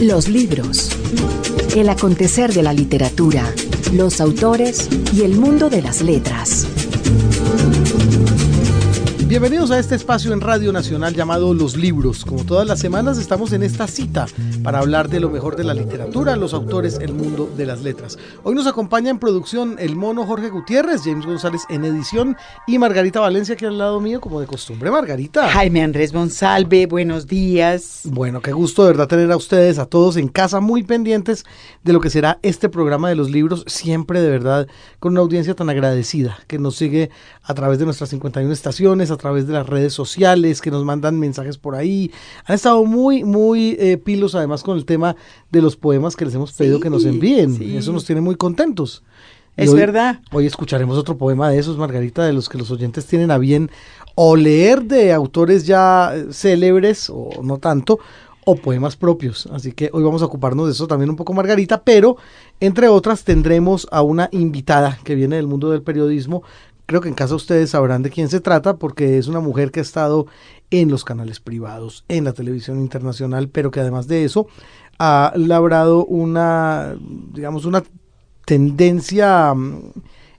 Los libros. El acontecer de la literatura, los autores y el mundo de las letras. Bienvenidos a este espacio en Radio Nacional llamado Los Libros. Como todas las semanas estamos en esta cita para hablar de lo mejor de la literatura, los autores, el mundo de las letras. Hoy nos acompaña en producción el mono Jorge Gutiérrez, James González en edición y Margarita Valencia aquí al lado mío como de costumbre. Margarita. Jaime Andrés Monsalve, buenos días. Bueno, qué gusto de verdad tener a ustedes, a todos en casa muy pendientes de lo que será este programa de los libros, siempre de verdad con una audiencia tan agradecida que nos sigue a través de nuestras 51 estaciones, a través de las redes sociales, que nos mandan mensajes por ahí. Han estado muy, muy eh, pilos además con el tema de los poemas que les hemos pedido que nos envíen. Eso nos tiene muy contentos. es verdad. Hoy escucharemos otro poema de esos, Margarita, de los que los oyentes tienen a bien o leer de autores ya eh, célebres o no tanto, o poemas propios. Así que hoy vamos a ocuparnos de eso también un poco, Margarita, pero entre otras tendremos a una invitada que viene del mundo del periodismo Creo que en casa ustedes sabrán de quién se trata porque es una mujer que ha estado en los canales privados, en la televisión internacional, pero que además de eso ha labrado una, digamos, una tendencia mm,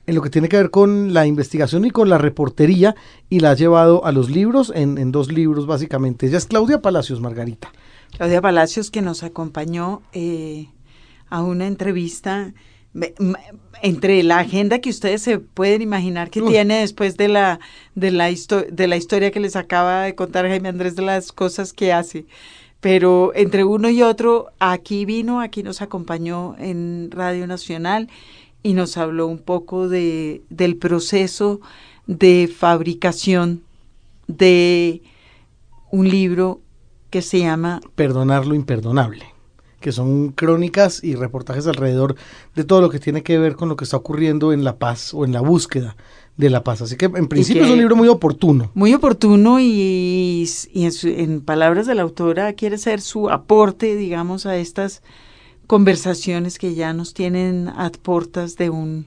en lo que tiene que ver con la investigación y con la reportería y la ha llevado a los libros, en, dos libros básicamente. Ella es Claudia Palacios, Margarita. Claudia Palacios que nos acompañó eh, a una entrevista entre la agenda que ustedes se pueden imaginar que tiene después de la, de, la de la historia que les acaba de contar Jaime Andrés de las cosas que hace. Pero entre uno y otro, aquí vino, aquí nos acompañó en Radio Nacional y nos habló un poco de, del proceso de fabricación de un libro que se llama Perdonar lo imperdonable que son crónicas y reportajes alrededor de todo lo que tiene que ver con lo que está ocurriendo en La Paz o en la búsqueda de la paz. Así que en principio es un libro muy oportuno. Muy oportuno y, en, en, palabras de la autora quiere ser su aporte, digamos, a estas conversaciones que ya nos tienen a puertas de un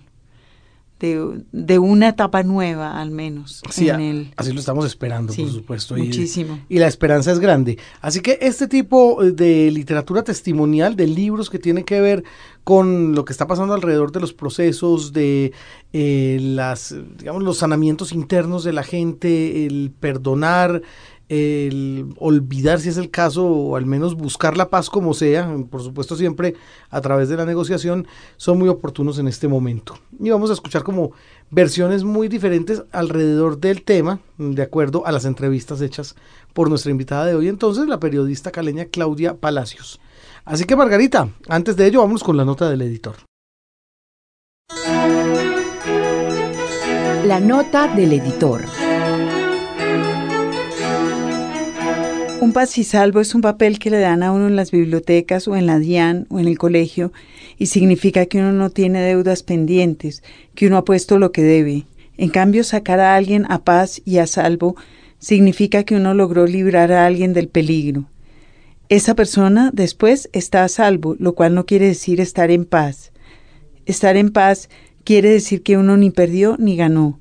de, una etapa nueva al menos. Sí, así lo estamos esperando, por supuesto. Muchísimo. Y, la esperanza es grande. Así que este tipo de literatura testimonial, de libros que tienen que ver con lo que está pasando alrededor de los procesos, de eh, las, digamos, los sanamientos internos de la gente, el perdonar, el olvidar si es el caso o al menos buscar la paz como sea, por supuesto siempre a través de la negociación, son muy oportunos en este momento. Y vamos a escuchar como versiones muy diferentes alrededor del tema, de acuerdo a las entrevistas hechas por nuestra invitada de hoy, entonces la periodista caleña Claudia Palacios. Así que Margarita, antes de ello vamos con la nota del editor. La nota del editor. Un salvo es un papel que le dan a uno en las bibliotecas o en la DIAN o en el colegio y significa que uno no tiene deudas pendientes, que uno ha puesto lo que debe. En cambio, sacar a alguien a paz y a salvo significa que uno logró librar a alguien del peligro. Esa persona después está a salvo, lo cual no quiere decir estar en paz. Estar en paz quiere decir que uno ni perdió ni ganó.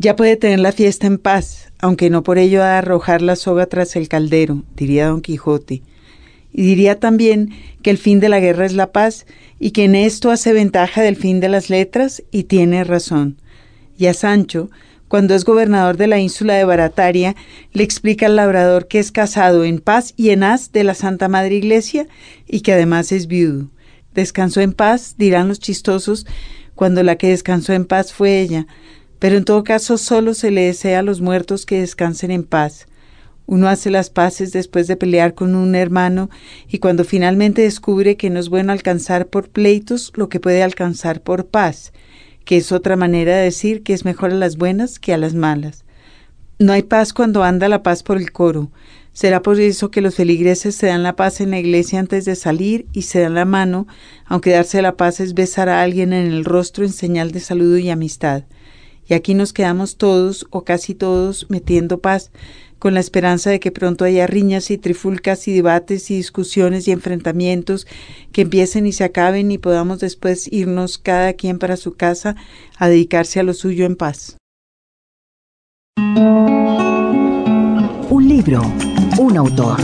Ya puede tener la fiesta en paz, aunque no por ello a arrojar la soga tras el caldero, diría don Quijote. Y diría también que el fin de la guerra es la paz y que en esto hace ventaja del fin de las letras y tiene razón. Y a Sancho, cuando es gobernador de la ínsula de Barataria, le explica al labrador que es casado en paz y en haz de la Santa Madre Iglesia y que además es viudo. Descansó en paz, dirán los chistosos, cuando la que descansó en paz fue ella, pero en todo caso solo se le desea a los muertos que descansen en paz. Uno hace las paces después de pelear con un hermano y cuando finalmente descubre que no es bueno alcanzar por pleitos lo que puede alcanzar por paz, que es otra manera de decir que es mejor a las buenas que a las malas. No hay paz cuando anda la paz por el coro. Será por eso que los feligreses se dan la paz en la iglesia antes de salir y se dan la mano, aunque darse la paz es besar a alguien en el rostro en señal de saludo y amistad y aquí nos quedamos todos o casi todos metiendo paz, con la esperanza de que pronto haya riñas y trifulcas y debates y discusiones y enfrentamientos que empiecen y se acaben y podamos después irnos cada quien para su casa a dedicarse a lo suyo en paz. libro, un autor.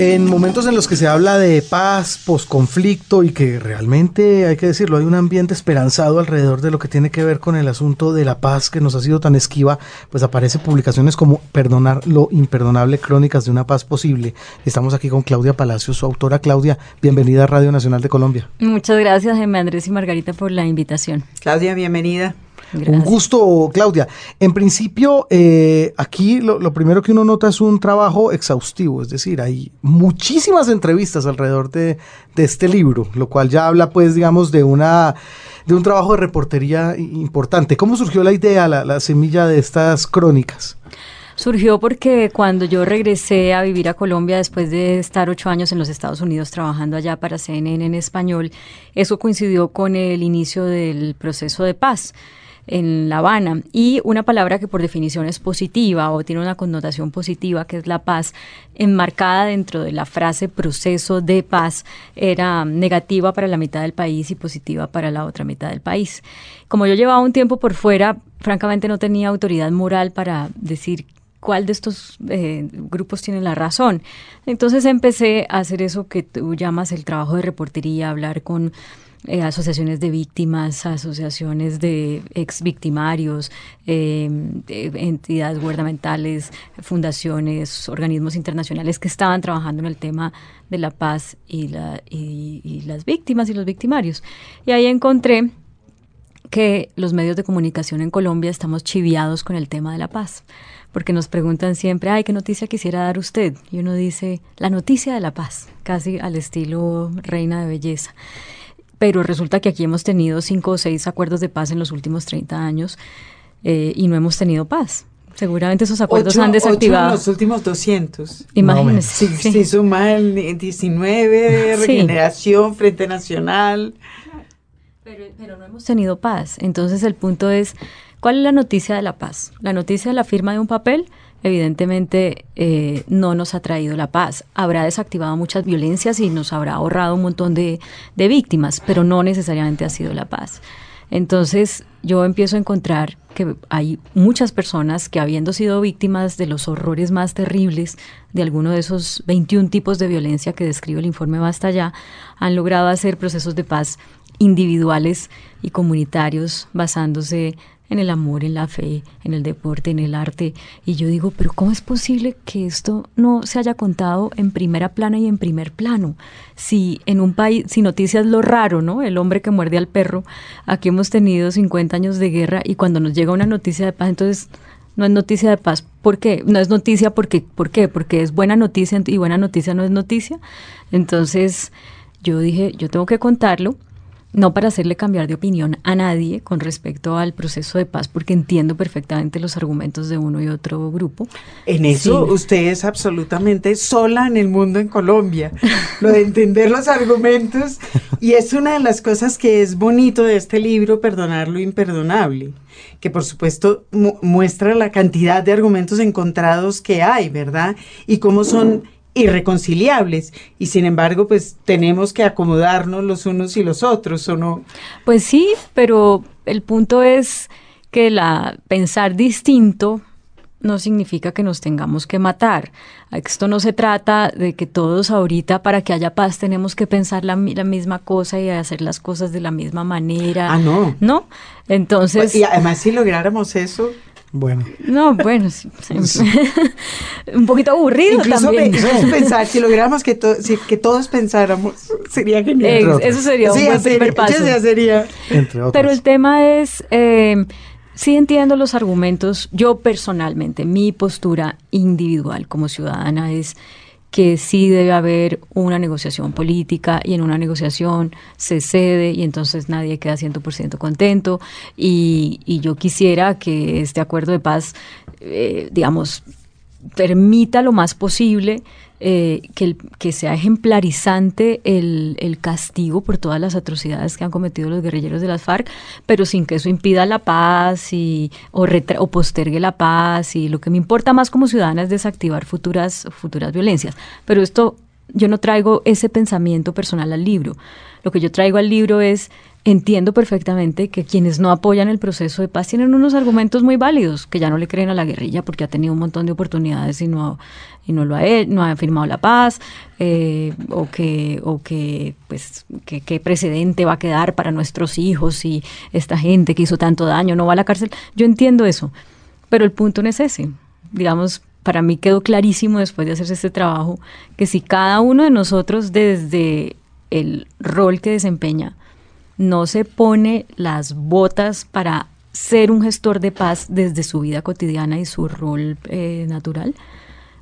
En momentos en los que se habla de paz, posconflicto y que realmente, hay que decirlo, hay un ambiente esperanzado alrededor de lo que tiene que ver con el asunto de la paz que nos ha sido tan esquiva, pues aparecen publicaciones como Perdonar lo imperdonable, Crónicas de una paz posible. Estamos aquí con Claudia Palacios, su autora Claudia. Bienvenida a Radio Nacional de Colombia. Muchas gracias, Jaime Andrés y Margarita, por la invitación. Claudia, bienvenida. Un gusto, Claudia. En principio, eh, aquí lo, lo, primero que uno nota es un trabajo exhaustivo, es decir, hay muchísimas entrevistas alrededor de, de este libro, lo cual ya habla, pues, digamos, de una de un trabajo de reportería importante. ¿Cómo surgió la idea, la, la semilla de estas crónicas? Surgió porque cuando yo regresé a vivir a Colombia después de estar ocho años en los Estados Unidos trabajando allá para CNN en español, eso coincidió con el inicio del proceso de paz en La Habana. Y una palabra que por definición es positiva o tiene una connotación positiva, que es la paz, enmarcada dentro de la frase proceso de paz, era negativa para la mitad del país y positiva para la otra mitad del país. Como yo llevaba un tiempo por fuera, francamente no tenía autoridad moral para decir cuál de estos eh, grupos tiene la razón. Entonces empecé a hacer eso que tú llamas el trabajo de reportería, hablar con eh, asociaciones de víctimas, asociaciones de ex victimarios, eh, entidades gubernamentales, fundaciones, organismos internacionales que estaban trabajando en el tema de la paz y, la, y, y las víctimas y los victimarios. Y ahí encontré que los medios de comunicación en Colombia estamos chiviados con el tema de la paz, porque nos preguntan siempre, ay, ¿qué noticia quisiera dar usted? Y uno dice, la noticia de la paz, casi al estilo reina de belleza pero resulta que aquí hemos tenido cinco o seis acuerdos de paz en los últimos 30 años eh, y no hemos tenido paz. Seguramente esos acuerdos ocho, han desactivado. Ocho en los últimos 200. Imagínense. Sí, sí. Se suma el 19, Regeneración, sí. Frente Nacional. Pero, pero no hemos tenido paz. Entonces el punto es, ¿cuál es la noticia de la paz? La noticia de la firma de un papel evidentemente eh, no nos ha traído la paz. Habrá desactivado muchas violencias y nos habrá ahorrado un montón de, de víctimas, pero no necesariamente ha sido la paz. Entonces yo empiezo a encontrar que hay muchas personas que habiendo sido víctimas de los horrores más terribles de alguno de esos 21 tipos de violencia que describe el informe Basta Ya, han logrado hacer procesos de paz individuales y comunitarios basándose en el amor, en la fe, en el deporte, en el arte. Y yo digo, pero ¿cómo es posible que esto no se haya contado en primera plana y en primer plano? Si en un país, si noticias lo raro, ¿no? El hombre que muerde al perro, aquí hemos tenido 50 años de guerra y cuando nos llega una noticia de paz, entonces no es noticia de paz. ¿Por qué? No es noticia porque, ¿por qué? Porque es buena noticia y buena noticia no es noticia. Entonces yo dije, yo tengo que contarlo no para hacerle cambiar de opinión a nadie con respecto al proceso de paz, porque entiendo perfectamente los argumentos de uno y otro grupo. En eso sí. usted es absolutamente sola en el mundo en Colombia, lo de entender los argumentos, y es una de las cosas que es bonito de este libro, Perdonar lo imperdonable, que por supuesto mu muestra la cantidad de argumentos encontrados que hay, ¿verdad? Y cómo son irreconciliables y sin embargo pues tenemos que acomodarnos los unos y los otros o no pues sí pero el punto es que la pensar distinto no significa que nos tengamos que matar. Esto no se trata de que todos ahorita para que haya paz tenemos que pensar la, la, misma cosa y hacer las cosas de la misma manera. Ah, no. ¿No? Entonces... Y además si lográramos eso, bueno. No, bueno, sí, sí. un poquito aburrido incluso también. Pe incluso pensar, si lográramos que, to si, que todos pensáramos, sería genial. Eh, eso sería un sí, buen sería, primer paso. Ya sería. Entre otros. Pero el tema es, eh, sí entiendo los argumentos. Yo personalmente, mi postura individual como ciudadana es que sí debe haber una negociación política y en una negociación se cede y entonces nadie queda 100% contento. Y, y, yo quisiera que este acuerdo de paz, eh, digamos, permita lo más posible eh, que, el, que, sea ejemplarizante el, el, castigo por todas las atrocidades que han cometido los guerrilleros de las FARC, pero sin que eso impida la paz y, o, o, postergue la paz. Y lo que me importa más como ciudadana es desactivar futuras, futuras violencias. Pero esto, yo no traigo ese pensamiento personal al libro. Lo que yo traigo al libro es entiendo perfectamente que quienes no apoyan el proceso de paz tienen unos argumentos muy válidos, que ya no le creen a la guerrilla porque ha tenido un montón de oportunidades y no, y no lo ha no ha firmado la paz, eh, o que, o que pues qué precedente va a quedar para nuestros hijos si esta gente que hizo tanto daño no va a la cárcel. Yo entiendo eso, pero el punto no es ese. Digamos, para mí quedó clarísimo después de hacerse este trabajo que si cada uno de nosotros desde el rol que desempeña no se pone las botas para ser un gestor de paz desde su vida cotidiana y su rol eh, natural,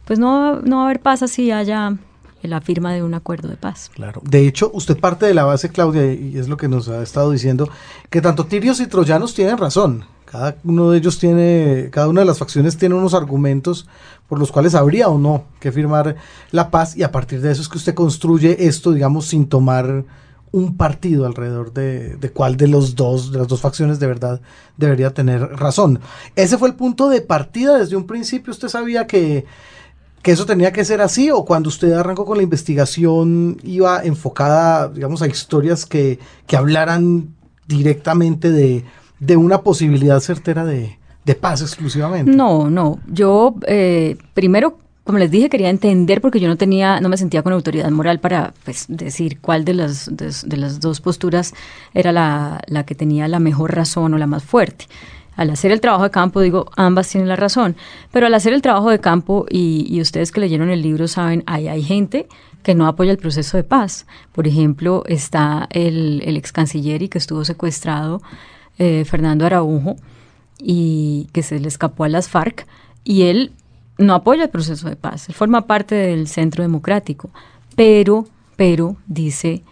pues no, no va a haber paz así haya la firma de un acuerdo de paz. Claro. De hecho, usted parte de la base, Claudia, y es lo que nos ha estado diciendo, que tanto tirios y troyanos tienen razón. Cada uno de ellos tiene, cada una de las facciones tiene unos argumentos por los cuales habría o no que firmar la paz y a partir de eso es que usted construye esto, digamos, sin tomar un partido alrededor de, de, cuál de los dos, de las dos facciones de verdad debería tener razón. Ese fue el punto de partida desde un principio. ¿Usted sabía que, que eso tenía que ser así? ¿O cuando usted arrancó con la investigación iba enfocada, digamos, a historias que, que hablaran directamente de, de una posibilidad certera de, de paz exclusivamente? No, no. Yo eh, primero como les dije, quería entender porque yo no tenía, no me sentía con autoridad moral para pues, decir cuál de las, de, las dos posturas era la, la, que tenía la mejor razón o la más fuerte. Al hacer el trabajo de campo, digo, ambas tienen la razón, pero al hacer el trabajo de campo, y, y ustedes que leyeron el libro saben, hay, hay gente que no apoya el proceso de paz. Por ejemplo, está el, el ex canciller y que estuvo secuestrado, eh, Fernando Araujo, y que se le escapó a las FARC, y él no apoya el proceso de paz, él forma parte del centro democrático, pero, pero, dice,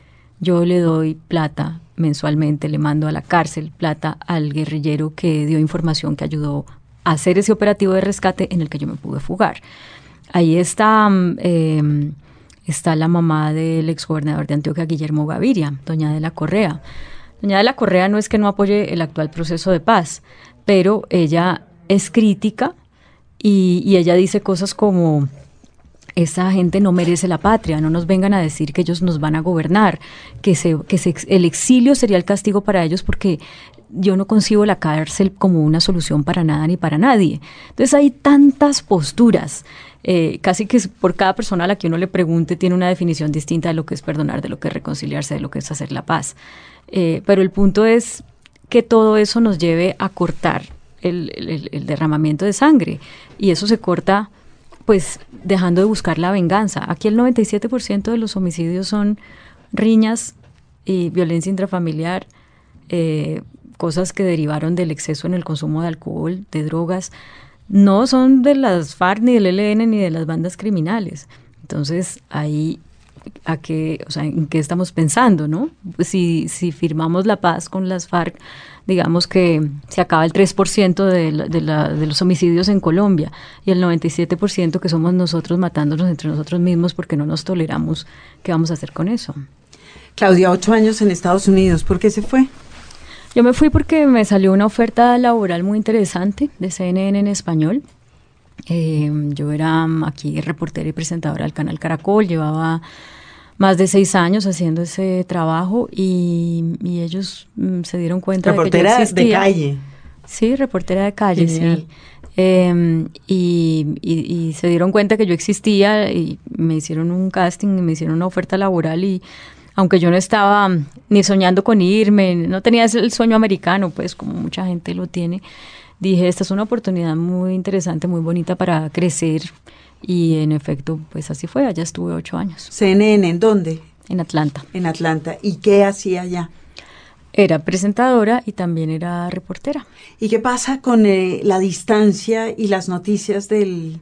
yo le doy plata mensualmente, le mando a la cárcel plata al guerrillero que dio información que ayudó a hacer ese operativo de rescate en el que yo me pude fugar. Ahí está, mm, em, está la mamá del exgobernador de Antioquia, Guillermo Gaviria, doña de la Correa. Doña de la Correa no es que no apoye el actual proceso de paz, pero ella es crítica y, ella dice cosas como, esa gente no merece la patria, no nos vengan a decir que ellos nos van a gobernar, que se, el exilio sería el castigo para ellos porque yo no concibo la cárcel como una solución para nada ni para nadie. Entonces hay tantas posturas, eh, casi que por cada persona a la que uno le pregunte tiene una definición distinta de lo que es perdonar, de lo que es reconciliarse, de lo que es hacer la paz. Eh, pero el punto es que todo eso nos lleve a cortar el, derramamiento de sangre y eso se corta pues dejando de buscar la venganza. Aquí el 97% de los homicidios son riñas y violencia intrafamiliar, eh, cosas que derivaron del exceso en el consumo de alcohol, de drogas, no son de las FARC ni del ELN ni de las bandas criminales. Entonces ahí a qué, o sea, en qué estamos pensando, ¿no? Si, si firmamos la paz con las FARC, digamos que se acaba el 3% de, de, de los homicidios en Colombia y el 97% que somos nosotros matándonos entre nosotros mismos porque no nos toleramos, ¿qué vamos a hacer con eso? Claudia, ocho años en Estados Unidos, ¿por qué se fue? Yo me fui porque me salió una oferta laboral muy interesante de CNN en español. Eh, yo era aquí reportera y presentadora del canal Caracol, llevaba más de seis años haciendo ese trabajo y, ellos mm, se dieron cuenta de que yo existía. de calle. Sí, reportera de calle, sí. Em, y, se dieron cuenta que yo existía y me hicieron un casting, me hicieron una oferta laboral y aunque yo no estaba ni soñando con irme, no tenía el sueño americano, pues como mucha gente lo tiene, dije, esta es una oportunidad muy interesante, muy bonita para crecer y en efecto, pues así fue, allá estuve ocho años. CNN, ¿en dónde? En Atlanta. En Atlanta. ¿Y qué hacía allá? Era presentadora y también era reportera. ¿Y qué pasa con eh, la distancia y las noticias del,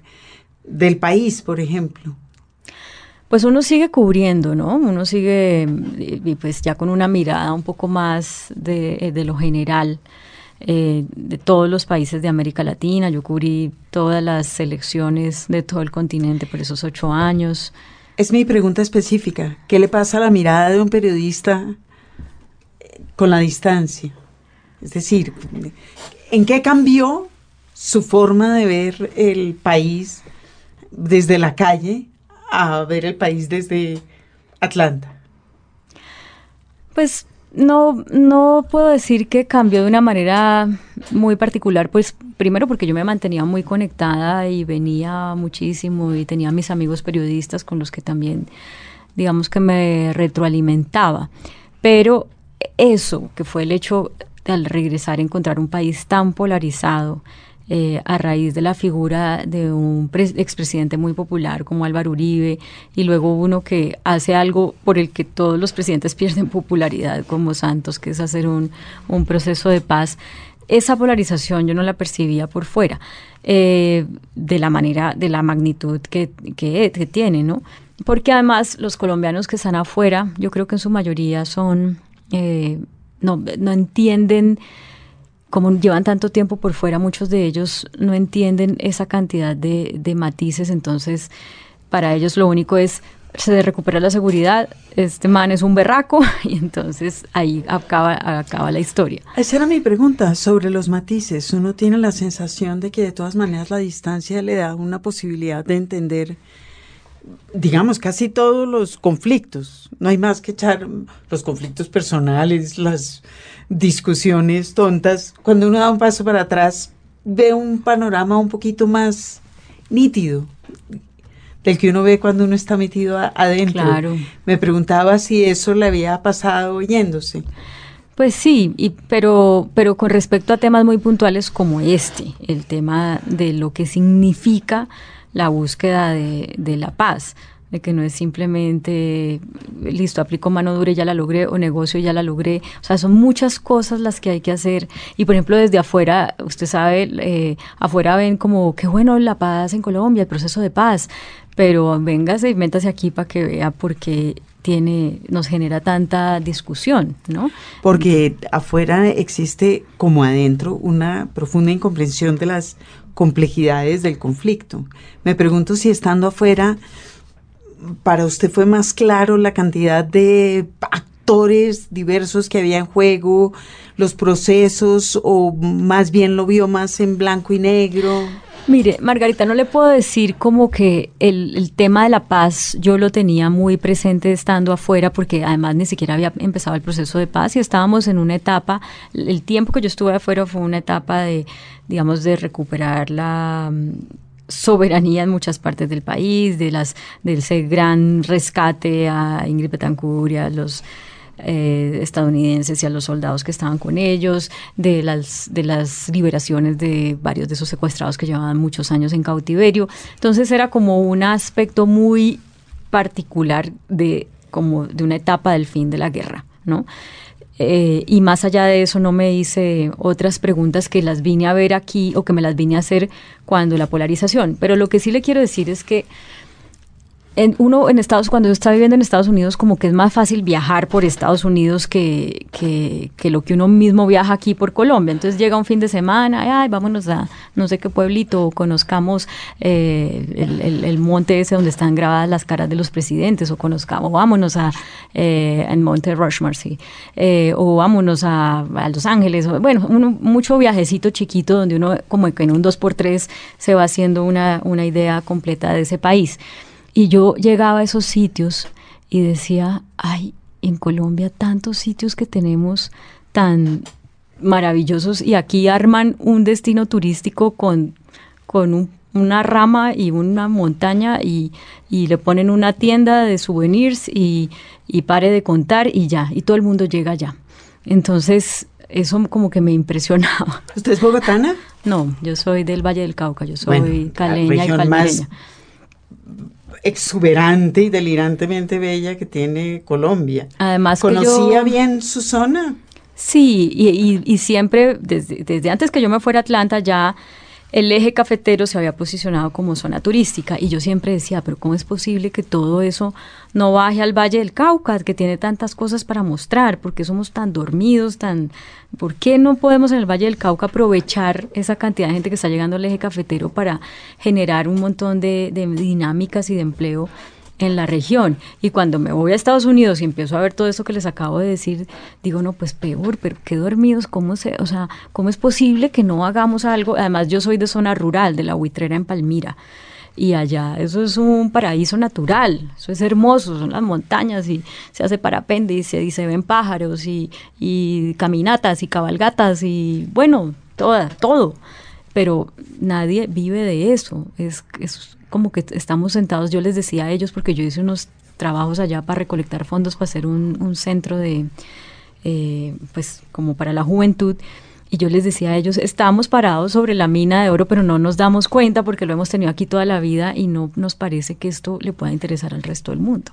del país, por ejemplo? Pues uno sigue cubriendo, ¿no? Uno sigue, y pues ya con una mirada un poco más de, de lo general eh, de todos los países de América Latina. Yo cubrí todas las elecciones de todo el continente por esos ocho años. Es mi pregunta específica. ¿Qué le pasa a la mirada de un periodista eh, con la distancia? Es decir, ¿en qué cambió su forma de ver el país desde la calle a ver el país desde Atlanta? Pues No, no puedo decir que cambió de una manera muy particular, pues primero porque yo me mantenía muy conectada y venía muchísimo y tenía mis amigos periodistas con los que también, digamos que me retroalimentaba. Pero eso, que fue el hecho de al regresar a encontrar un país tan polarizado, eh, a raíz de la figura de un expresidente muy popular como Álvaro Uribe y luego uno que hace algo por el que todos los presidentes pierden popularidad como Santos, que es hacer un, un proceso de paz. Esa polarización yo no la percibía por fuera, eh, de la manera, de la magnitud que, que, tiene, ¿no? Porque además los colombianos que están afuera, yo creo que en su mayoría son, eh, no, no entienden como llevan tanto tiempo por fuera, muchos de ellos no entienden esa cantidad de, matices, entonces para ellos lo único es se la seguridad, este man es un berraco y entonces ahí acaba la historia. Esa era mi pregunta sobre los matices. Uno tiene la sensación de que de todas maneras la distancia le da una posibilidad de entender, digamos, casi todos los conflictos. No hay más que echar los conflictos personales, las discusiones tontas, cuando uno da un paso para atrás, ve un panorama un poquito más nítido del que uno ve cuando uno está metido adentro. Claro. Me preguntaba si eso le había pasado oyéndose. Pues sí, y, pero, pero con respecto a temas muy puntuales como este, el tema de lo que significa la búsqueda de, de la paz de que no es simplemente, listo, aplico mano dura y ya la logré, o negocio ya la logré. O sea, son muchas cosas las que hay que hacer. Y por ejemplo, desde afuera, usted sabe, eh, afuera ven como, qué bueno la paz en Colombia, el proceso de paz, pero véngase y métase aquí para que vea por qué tiene, nos genera tanta discusión, ¿no? Porque afuera existe como adentro una profunda incomprensión de las complejidades del conflicto. Me pregunto si estando afuera para usted fue más claro la cantidad de actores diversos que había en juego, los procesos, o más bien lo vio más en blanco y negro? Mire, Margarita, no le puedo decir como que el, tema de la paz yo lo tenía muy presente estando afuera porque además ni siquiera había empezado el proceso de paz y estábamos en una etapa, el tiempo que yo estuve afuera fue una etapa de, digamos, de recuperar la soberanía en muchas partes del país, de las de ese gran rescate a Ingrid Betancourt y a los eh, estadounidenses y a los soldados que estaban con ellos, de las, de las liberaciones de varios de esos secuestrados que llevaban muchos años en cautiverio. Entonces era como un aspecto muy particular de, como de una etapa del fin de la guerra, ¿no? Eh, y más allá de eso no me hice otras preguntas que las vine a ver aquí o que me las vine a hacer cuando la polarización. Pero lo que sí le quiero decir es que en, uno en Estados, cuando está viviendo en Estados Unidos, como que es más fácil viajar por Estados Unidos que, que, lo que uno mismo viaja aquí por Colombia. Entonces llega un fin de semana, ay, vámonos a no sé qué pueblito, conozcamos eh, el, el, monte ese donde están grabadas las caras de los presidentes, o conozcamos, vámonos a eh, el monte Rushmore, sí, eh, o vámonos a, a, Los Ángeles, bueno, uno, mucho viajecito chiquito donde uno como que en un 2x3 se va haciendo una, una idea completa de ese país. Y yo llegaba a esos sitios y decía, ay, en Colombia tantos sitios que tenemos tan maravillosos y aquí arman un destino turístico con, con una rama y una montaña y, y, le ponen una tienda de souvenirs y, y pare de contar y ya, y todo el mundo llega allá. Entonces, eso como que me impresionaba. ¿Usted es bogotana? No, yo soy del Valle del Cauca, yo soy caleña y palmereña exuberante y delirantemente bella que tiene Colombia. Además, ¿conocía bien su zona? Sí, y, y, siempre, desde, desde antes que yo me fuera a Atlanta, ya el eje cafetero se había posicionado como zona turística y yo siempre decía, pero ¿cómo es posible que todo eso no baje al Valle del Cauca, que tiene tantas cosas para mostrar? ¿Por qué somos tan dormidos, tan... ¿Por qué no podemos en el Valle del Cauca aprovechar esa cantidad de gente que está llegando al eje cafetero para generar un montón de, de dinámicas y de empleo? En la región. Y cuando me voy a Estados Unidos y empiezo a ver todo eso que les acabo de decir, digo, no, pues peor, pero qué dormidos, ¿cómo se, o sea, cómo es posible que no hagamos algo? Además, yo soy de zona rural, de la Huitrera en Palmira. y allá eso es un paraíso natural, eso es hermoso, son las montañas y se hace parapente y se, ven pájaros y, y, caminatas y cabalgatas y bueno, toda, todo, pero nadie vive de eso, es, es como que estamos sentados, yo les decía a ellos porque yo hice unos trabajos allá para recolectar fondos para hacer un, un centro de, eh, pues como para la juventud, y yo les decía a ellos, estamos parados sobre la mina de oro, pero no nos damos cuenta porque lo hemos tenido aquí toda la vida y no nos parece que esto le pueda interesar al resto del mundo.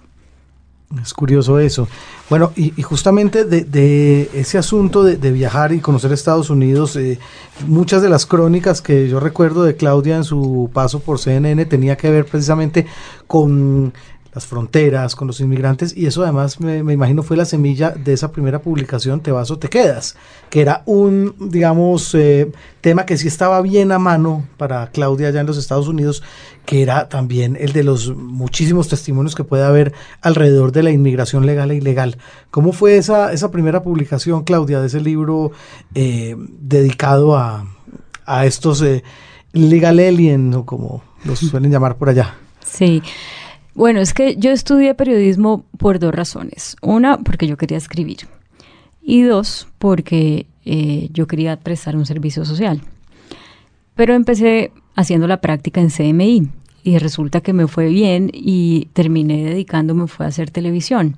Es curioso eso. Bueno, y, justamente de, ese asunto de, viajar y conocer Estados Unidos, eh, muchas de las crónicas que yo recuerdo de Claudia en su paso por CNN tenía que ver precisamente con las fronteras, con los inmigrantes, y eso además me, imagino fue la semilla de esa primera publicación, Te vas o te quedas, que era un, digamos, eh, tema que sí estaba bien a mano para Claudia allá en los Estados Unidos, que era también el de los muchísimos testimonios que puede haber alrededor de la inmigración legal e ilegal. ¿Cómo fue esa, esa primera publicación, Claudia, de ese libro eh, dedicado a, a estos eh, legal aliens, o como los suelen llamar por allá? Sí. Bueno, es que yo estudié periodismo por dos razones. Una, porque yo quería escribir. Y dos, porque eh, yo quería prestar un servicio social. Pero empecé haciendo la práctica en CMI y resulta que me fue bien y terminé dedicándome fue a hacer televisión.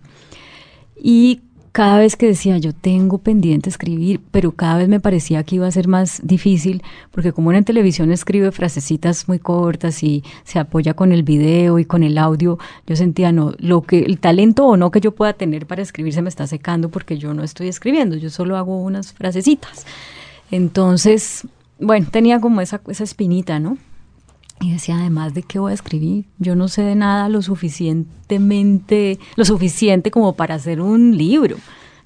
Y cada vez que decía yo tengo pendiente escribir, pero cada vez me parecía que iba a ser más difícil, porque como en televisión escribe frasecitas muy cortas y se apoya con el video y con el audio, yo sentía no, lo que el talento o no que yo pueda tener para escribir se me está secando porque yo no estoy escribiendo, yo solo hago unas frasecitas. Entonces, bueno, tenía como esa, esa espinita, ¿no? Y decía, además de qué voy a escribir, yo no sé de nada lo suficientemente, lo suficiente como para hacer un libro,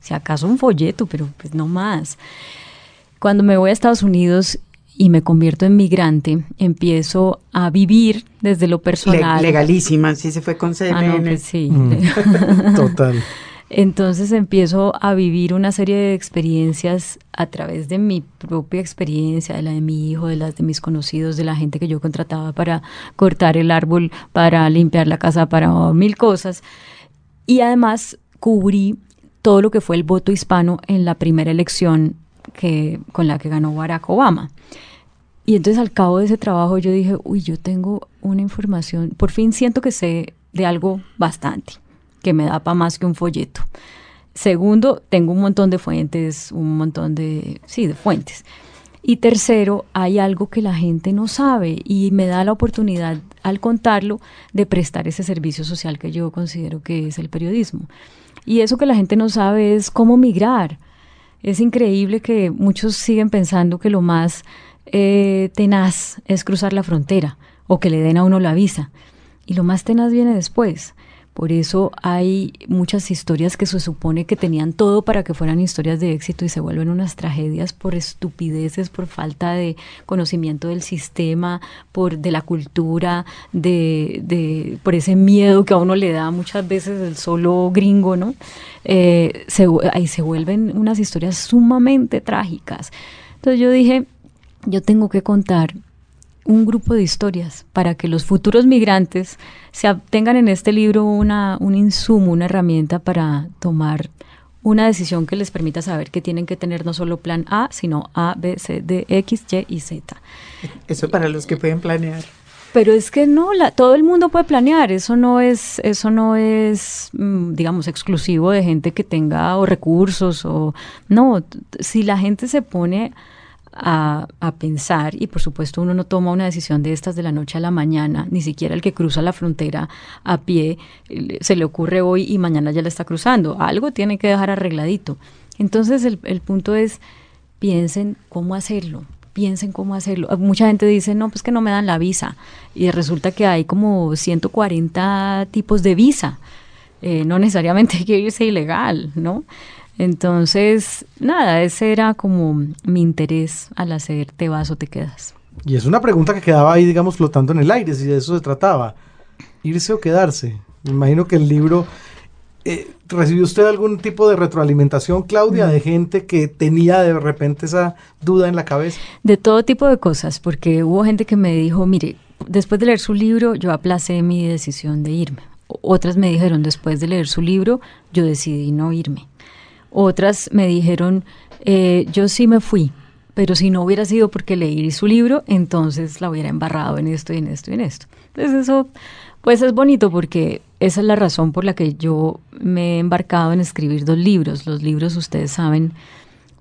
si acaso un folleto, pero pues no más. Cuando me voy a Estados Unidos y me convierto en migrante, empiezo a vivir desde lo personal. legalísima, sí se fue con CNN. Ah, no, pues sí. Mm. Total. Entonces empiezo a vivir una serie de experiencias a través de mi propia experiencia, de la de mi hijo, de las de mis conocidos, de la gente que yo contrataba para cortar el árbol, para limpiar la casa, para mil cosas. Y además cubrí todo lo que fue el voto hispano en la primera elección que, con la que ganó Barack Obama. Y entonces al cabo de ese trabajo yo dije, uy, yo tengo una información, por fin siento que sé de algo bastante que me da para más que un folleto. Segundo, tengo un montón de fuentes, un montón de, sí, de fuentes. Y tercero, hay algo que la gente no sabe y me da la oportunidad al contarlo de prestar ese servicio social que yo considero que es el periodismo. Y eso que la gente no sabe es cómo migrar. Es increíble que muchos siguen pensando que lo más eh, tenaz es cruzar la frontera o que le den a uno la visa. Y lo más tenaz viene después. Por eso hay muchas historias que se supone que tenían todo para que fueran historias de éxito y se vuelven unas tragedias por estupideces, por falta de conocimiento del sistema, por de la cultura, de, por ese miedo que a uno le da muchas veces el solo gringo, ¿no? Eh, ahí se vuelven unas historias sumamente trágicas. Entonces yo dije, yo tengo que contar un grupo de historias para que los futuros migrantes se tengan en este libro una, un insumo, una herramienta para tomar una decisión que les permita saber que tienen que tener no solo plan A, sino A, B, C, D, X, Y y Z. Eso para los que pueden planear. Pero es que no, la, todo el mundo puede planear, eso no es, eso no es, mm, digamos, exclusivo de gente que tenga o recursos o no, si la gente se pone a, pensar y por supuesto uno no toma una decisión de estas de la noche a la mañana, ni siquiera el que cruza la frontera a pie se le ocurre hoy y mañana ya la está cruzando, algo tiene que dejar arregladito. Entonces el, el punto es, piensen cómo hacerlo, piensen cómo hacerlo. Mucha gente dice, no, pues que no me dan la visa y resulta que hay como 140 tipos de visa. Eh, no necesariamente hay que irse ilegal, ¿no? Entonces, nada, ese era como mi interés al hacer Te vas o te quedas. Y es una pregunta que quedaba ahí, digamos, flotando en el aire, si de eso se trataba. ¿Irse o quedarse? Me imagino que el libro... Eh, ¿Recibió usted algún tipo de retroalimentación, Claudia, de gente que tenía de repente esa duda en la cabeza? De todo tipo de cosas, porque hubo gente que me dijo, mire, después de leer su libro, yo aplacé mi decisión de irme. Otras me dijeron, después de leer su libro, yo decidí no irme. Otras me dijeron, eh, yo sí me fui, pero si no hubiera sido porque leí su libro, entonces la hubiera embarrado en esto y en esto y en esto. Entonces eso, pues es bonito porque esa es la razón por la que yo me he embarcado en escribir dos libros. Los libros, ustedes saben,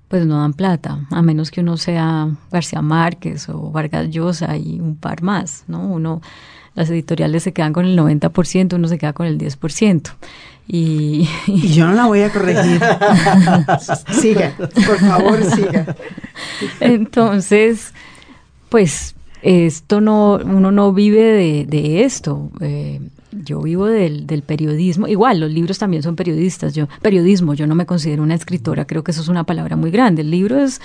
pues no dan plata, a menos que uno sea García Márquez o Vargas Llosa y un par más, ¿no? Uno, las editoriales se quedan con el 90%, uno se queda con el 10%. Y, y yo no la voy a corregir. siga, por favor, siga. Entonces, pues esto no, uno no vive de, de esto. Eh, yo vivo del, del, periodismo. Igual, los libros también son periodistas. Yo, periodismo, yo no me considero una escritora, creo que eso es una palabra muy grande. El libro es,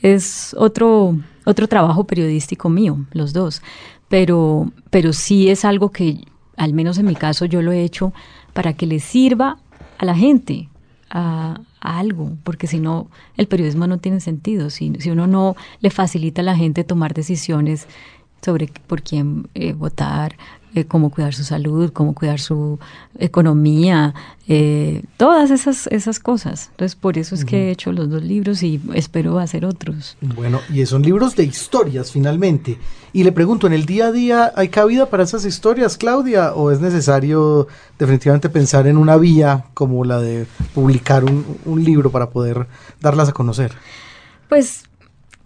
es otro, otro trabajo periodístico mío, los dos. Pero, pero sí es algo que, al menos en mi caso, yo lo he hecho para que le sirva a la gente, a, algo, porque si no, el periodismo no tiene sentido. Si, si uno no le facilita a la gente tomar decisiones sobre por quién eh, votar, eh, cómo cuidar su salud, cómo cuidar su economía, eh, todas esas, esas cosas. Entonces, por eso es que he hecho los dos libros y espero hacer otros. Bueno, y son libros de historias finalmente. Y le pregunto, ¿en el día a día hay cabida para esas historias, Claudia? ¿O es necesario definitivamente pensar en una vía como la de publicar un, un libro para poder darlas a conocer? Pues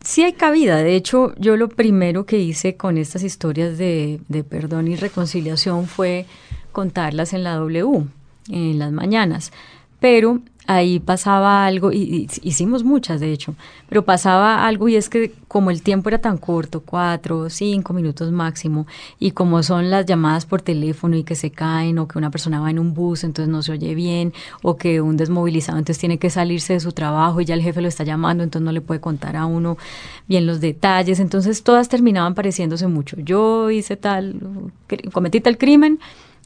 sí hay cabida. De hecho, yo lo primero que hice con estas historias de, perdón y reconciliación fue contarlas en la W, en las mañanas. Pero ahí pasaba algo, y, y, hicimos muchas de hecho, pero pasaba algo y es que como el tiempo era tan corto, cuatro, cinco minutos máximo, y como son las llamadas por teléfono y que se caen, o que una persona va en un bus, entonces no se oye bien, o que un desmovilizado entonces tiene que salirse de su trabajo y ya el jefe lo está llamando, entonces no le puede contar a uno bien los detalles, entonces todas terminaban pareciéndose mucho. Yo hice tal, cometí tal crimen,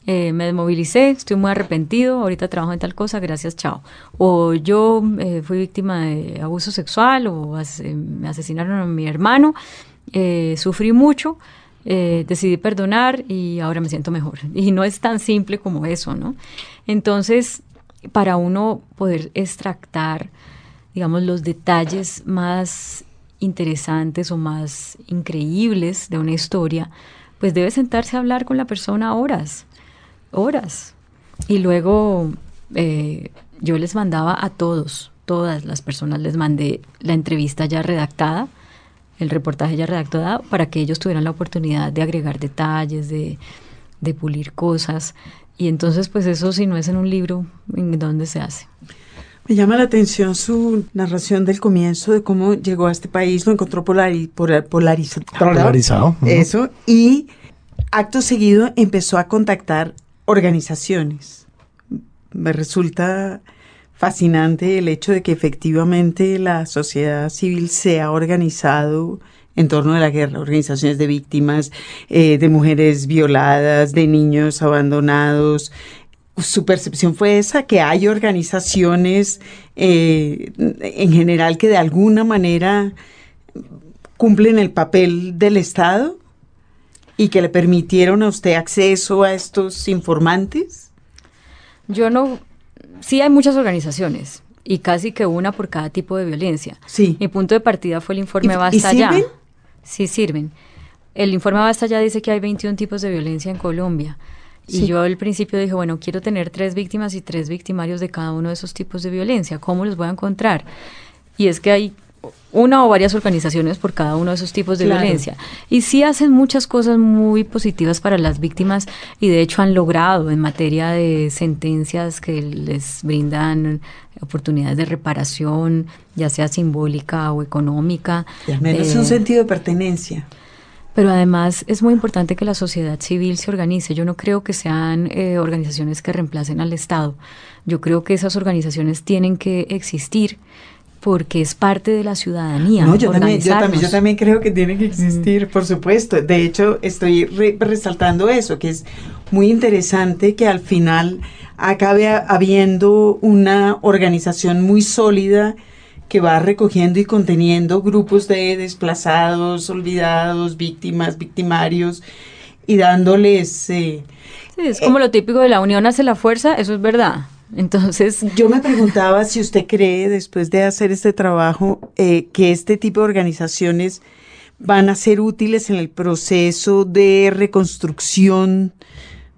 eh, me desmovilicé, estoy muy arrepentido, ahorita trabajo en tal cosa, gracias, chao. O yo eh, fui víctima de abuso sexual o as me asesinaron a mi hermano, eh, sufrí mucho, decidí perdonar y ahora me siento mejor. Y no es tan simple como eso, ¿no? Entonces, para uno poder extractar, digamos, los detalles más interesantes o más increíbles de una historia, pues debe sentarse a hablar con la persona horas horas. Y luego eh, yo les mandaba a todos, todas las personas les mandé la entrevista ya redactada, el reportaje ya redactado, para que ellos tuvieran la oportunidad de agregar detalles, de, de pulir cosas. Y entonces, pues eso si no es en un libro, ¿en dónde se hace? Me llama la atención su narración del comienzo de cómo llegó a este país, lo encontró polari polarizado. Polarizado. Eso. Y acto seguido empezó a contactar organizaciones. Me resulta fascinante el hecho de que efectivamente la sociedad civil se ha organizado en torno a la guerra, organizaciones de víctimas, eh, de mujeres violadas, de niños abandonados. Su percepción fue esa, que hay organizaciones eh, en general que de alguna manera cumplen el papel del Estado y que le permitieron a usted acceso a estos informantes? Yo no, sí hay muchas organizaciones y casi que una por cada tipo de violencia. Sí. Mi punto de partida fue el informe Basta ¿y sirven? Ya. Sí, sirven. El informe Basta Ya dice que hay 21 tipos de violencia en Colombia. Y yo al principio dije, bueno, quiero tener tres víctimas y tres victimarios de cada uno de esos tipos de violencia. ¿Cómo los voy a encontrar? Y es que hay una o varias organizaciones por cada uno de esos tipos de claro. violencia. Y sí hacen muchas cosas muy positivas para las víctimas y de hecho han logrado en materia de sentencias que les brindan oportunidades de reparación, ya sea simbólica o económica. Y al menos eh, un sentido de pertenencia. Pero además es muy importante que la sociedad civil se organice. Yo no creo que sean eh, organizaciones que reemplacen al Estado. Yo creo que esas organizaciones tienen que existir porque es parte de la ciudadanía. No, yo también, yo también, yo también creo que tiene que existir, mm. por supuesto. De hecho, estoy re resaltando eso, que es muy interesante que al final acabe habiendo una organización muy sólida que va recogiendo y conteniendo grupos de desplazados, olvidados, víctimas, victimarios, y dándoles... Eh, sí, es como lo típico de la unión hace la fuerza, eso es verdad. Entonces, yo me preguntaba si usted cree, después de hacer este trabajo, eh, que este tipo de organizaciones van a ser útiles en el proceso de reconstrucción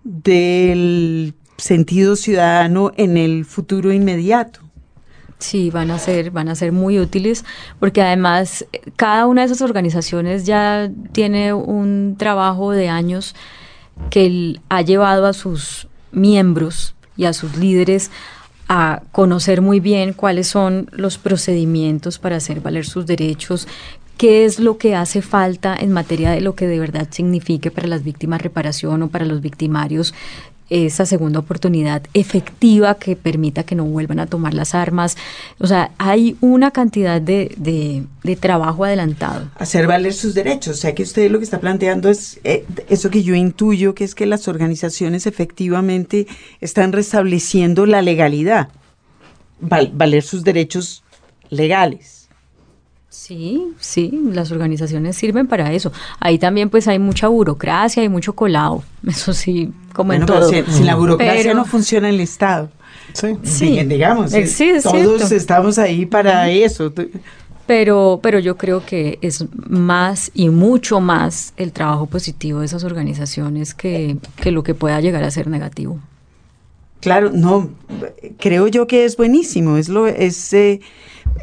del sentido ciudadano en el futuro inmediato. Sí, van a ser, van a ser muy útiles, porque además cada una de esas organizaciones ya tiene un trabajo de años que ha llevado a sus miembros y a sus líderes a conocer muy bien cuáles son los procedimientos para hacer valer sus derechos, qué es lo que hace falta en materia de lo que de verdad signifique para las víctimas reparación o para los victimarios esa segunda oportunidad efectiva que permita que no vuelvan a tomar las armas. O sea, hay una cantidad de, de, trabajo adelantado. Hacer valer sus derechos. O sea, que usted lo que está planteando es eh, eso que yo intuyo, que es que las organizaciones efectivamente están restableciendo la legalidad, valer sus derechos legales. Sí, sí, las organizaciones sirven para eso. Ahí también pues hay mucha burocracia, hay mucho colado, eso sí, como en todo. Si, la burocracia no funciona en el Estado. Sí, digamos, eh, todos estamos ahí para eso. Pero, pero yo creo que es más y mucho más el trabajo positivo de esas organizaciones que, que lo que pueda llegar a ser negativo. Claro, no, creo yo que es buenísimo, es lo, es, eh,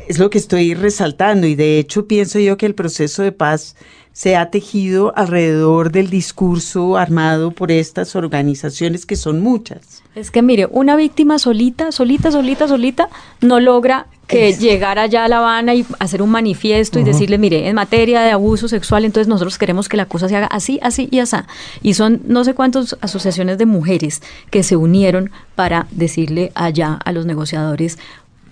es lo que estoy resaltando y de hecho pienso yo que el proceso de paz se ha tejido alrededor del discurso armado por estas organizaciones que son muchas. Es que mire, una víctima solita, solita, solita, solita, no logra que llegar allá a La Habana y hacer un manifiesto y decirle, mire, en materia de abuso sexual, entonces nosotros queremos que la cosa se haga así, así y así. Y son no sé cuántas asociaciones de mujeres que se unieron para decirle allá a los negociadores,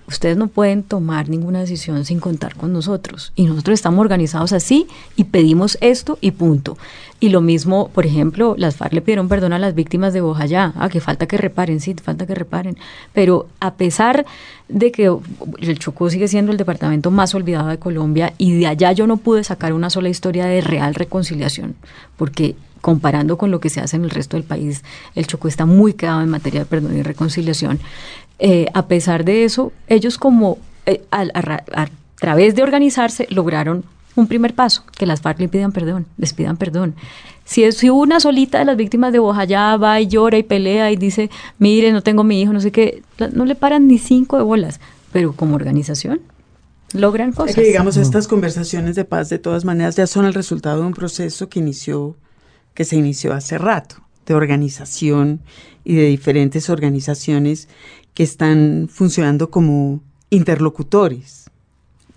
ustedes no pueden tomar ninguna decisión sin contar con nosotros. Y nosotros estamos organizados así y pedimos esto y punto. Y lo mismo, por ejemplo, las FARC le pidieron perdón a las víctimas de Bojayá, ah, que falta que reparen, sí, falta que reparen. Pero a pesar de que el Chocó sigue siendo el departamento más olvidado de Colombia y de allá yo no pude sacar una sola historia de real reconciliación, porque comparando con lo que se hace en el resto del país, el Chocó está muy quedado en materia de perdón y reconciliación. Eh, a pesar de eso, ellos como eh, a, través de organizarse lograron un primer paso, que las FARC le pidan perdón, les pidan perdón. Si, si una solita de las víctimas de Bojayá va y llora y pelea y dice, mire, no tengo mi hijo, no sé qué, no le paran ni cinco de bolas, pero como organización logran cosas. digamos, estas conversaciones de paz de todas maneras ya son el resultado de un proceso que inició, que se inició hace rato, de organización y de diferentes organizaciones que están funcionando como interlocutores.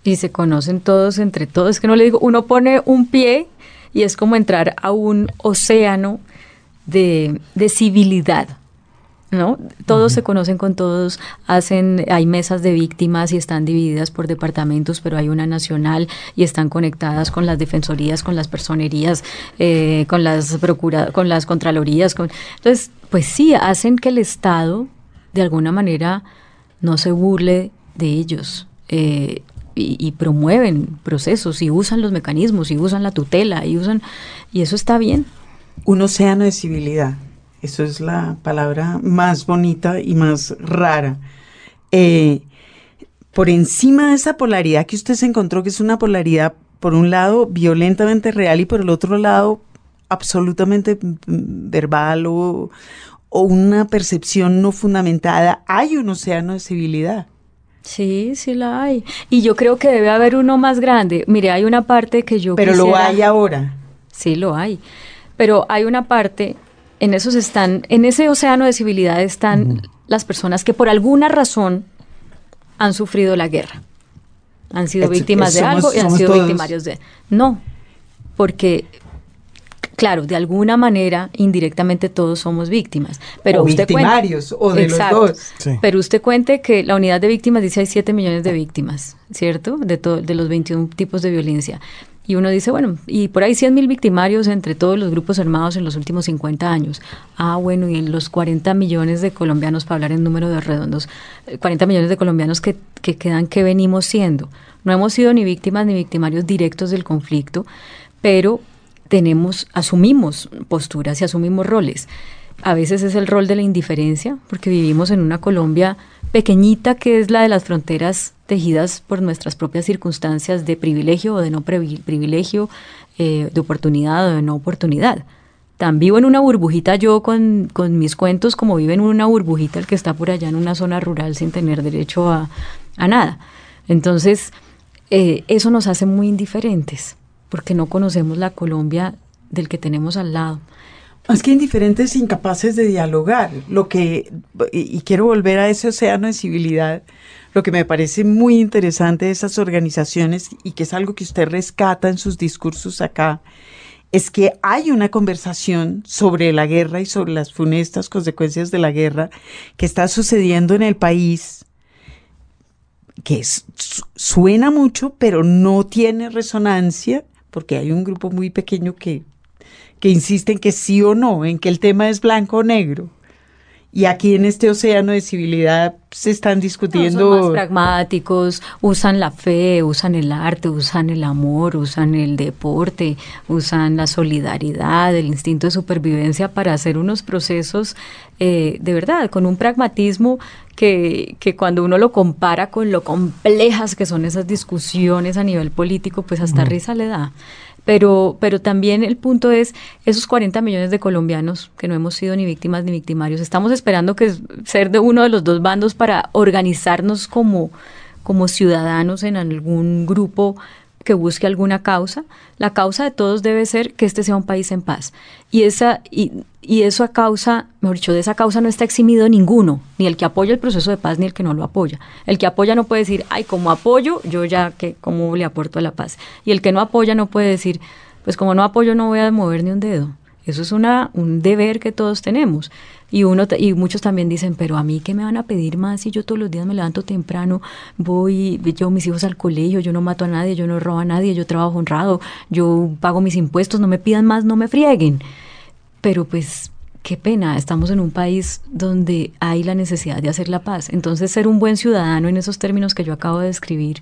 Y se conocen todos entre todos. Es que no le digo, uno pone un pie y es como entrar a un océano de, civilidad. ¿no? Todos se conocen con todos, hacen, hay mesas de víctimas y están divididas por departamentos, pero hay una nacional y están conectadas con las defensorías, con las personerías, eh, con las procura, con las contralorías, con, entonces, pues sí, hacen que el Estado de alguna manera no se burle de ellos eh, y, promueven procesos y usan los mecanismos y usan la tutela y usan y eso está bien. Un océano de civilidad, eso es la palabra más bonita y más rara. Eh, por encima de esa polaridad que usted se encontró, que es una polaridad, por un lado, violentamente real y por el otro lado, absolutamente verbal o, o una percepción no fundamentada, hay un océano de civilidad. Sí, sí la hay. Y yo creo que debe haber uno más grande. Mire, hay una parte que yo... Pero lo hay ahora. Sí, lo hay. Pero hay una parte, en esos están, en ese océano de civilidad están las personas que por alguna razón han sufrido la guerra. Han sido víctimas de algo y han sido victimarios de... No, porque claro, de alguna manera, indirectamente todos somos víctimas. Pero usted victimarios, o de los dos. Pero usted cuente que la unidad de víctimas dice hay 7 millones de víctimas, ¿cierto? De, de los 21 tipos de violencia. Y uno dice, bueno, y por ahí 100 mil victimarios entre todos los grupos armados en los últimos 50 años. Ah, bueno, y en los 40 millones de colombianos, para hablar en número de redondos, 40 eh, millones de colombianos que, que quedan, que venimos siendo? No hemos sido ni víctimas ni victimarios directos del conflicto, pero tenemos, asumimos posturas y asumimos roles. A veces es el rol de la indiferencia, porque vivimos en una Colombia pequeñita que es la de las fronteras tejidas por nuestras propias circunstancias de privilegio o de no privilegio, eh, de oportunidad o de no oportunidad. Tan vivo en una burbujita yo con, mis cuentos como vive en una burbujita el que está por allá en una zona rural sin tener derecho a, nada. Entonces, eh, eso nos hace muy indiferentes porque no conocemos la Colombia del que tenemos al lado. Más que indiferentes, incapaces de dialogar. Lo que, y quiero volver a ese océano de civilidad, lo que me parece muy interesante de esas organizaciones y que es algo que usted rescata en sus discursos acá, es que hay una conversación sobre la guerra y sobre las funestas consecuencias de la guerra que está sucediendo en el país que suena mucho, pero no tiene resonancia porque hay un grupo muy pequeño que, que insiste en que sí o no, en que el tema es blanco o negro. Y aquí en este océano de civilidad se están discutiendo. son más pragmáticos, usan la fe, usan el arte, usan el amor, usan el deporte, usan la solidaridad, el instinto de supervivencia para hacer unos procesos eh, de verdad, con un pragmatismo que, que, cuando uno lo compara con lo complejas que son esas discusiones a nivel político, pues hasta risa le da. Pero, pero también el punto es esos 40 millones de colombianos que no hemos sido ni víctimas ni victimarios. Estamos esperando que ser de uno de los dos bandos para organizarnos como, como ciudadanos en algún grupo que busque alguna causa. La causa de todos debe ser que este sea un país en paz. Y esa y, y eso a causa, mejor dicho, de esa causa no está eximido ninguno, ni el que apoya el proceso de paz ni el que no lo apoya. El que apoya no puede decir, "Ay, como apoyo, yo ya que cómo le aporto a la paz." Y el que no apoya no puede decir, "Pues como no apoyo no voy a mover ni un dedo." Eso es una, un deber que todos tenemos. Y, uno, y muchos también dicen, pero a mí qué me van a pedir más si yo todos los días me levanto temprano, voy, llevo mis hijos al colegio, yo no mato a nadie, yo no robo a nadie, yo trabajo honrado, yo pago mis impuestos, no me pidan más, no me frieguen. Pero pues qué pena, estamos en un país donde hay la necesidad de hacer la paz. Entonces ser un buen ciudadano en esos términos que yo acabo de describir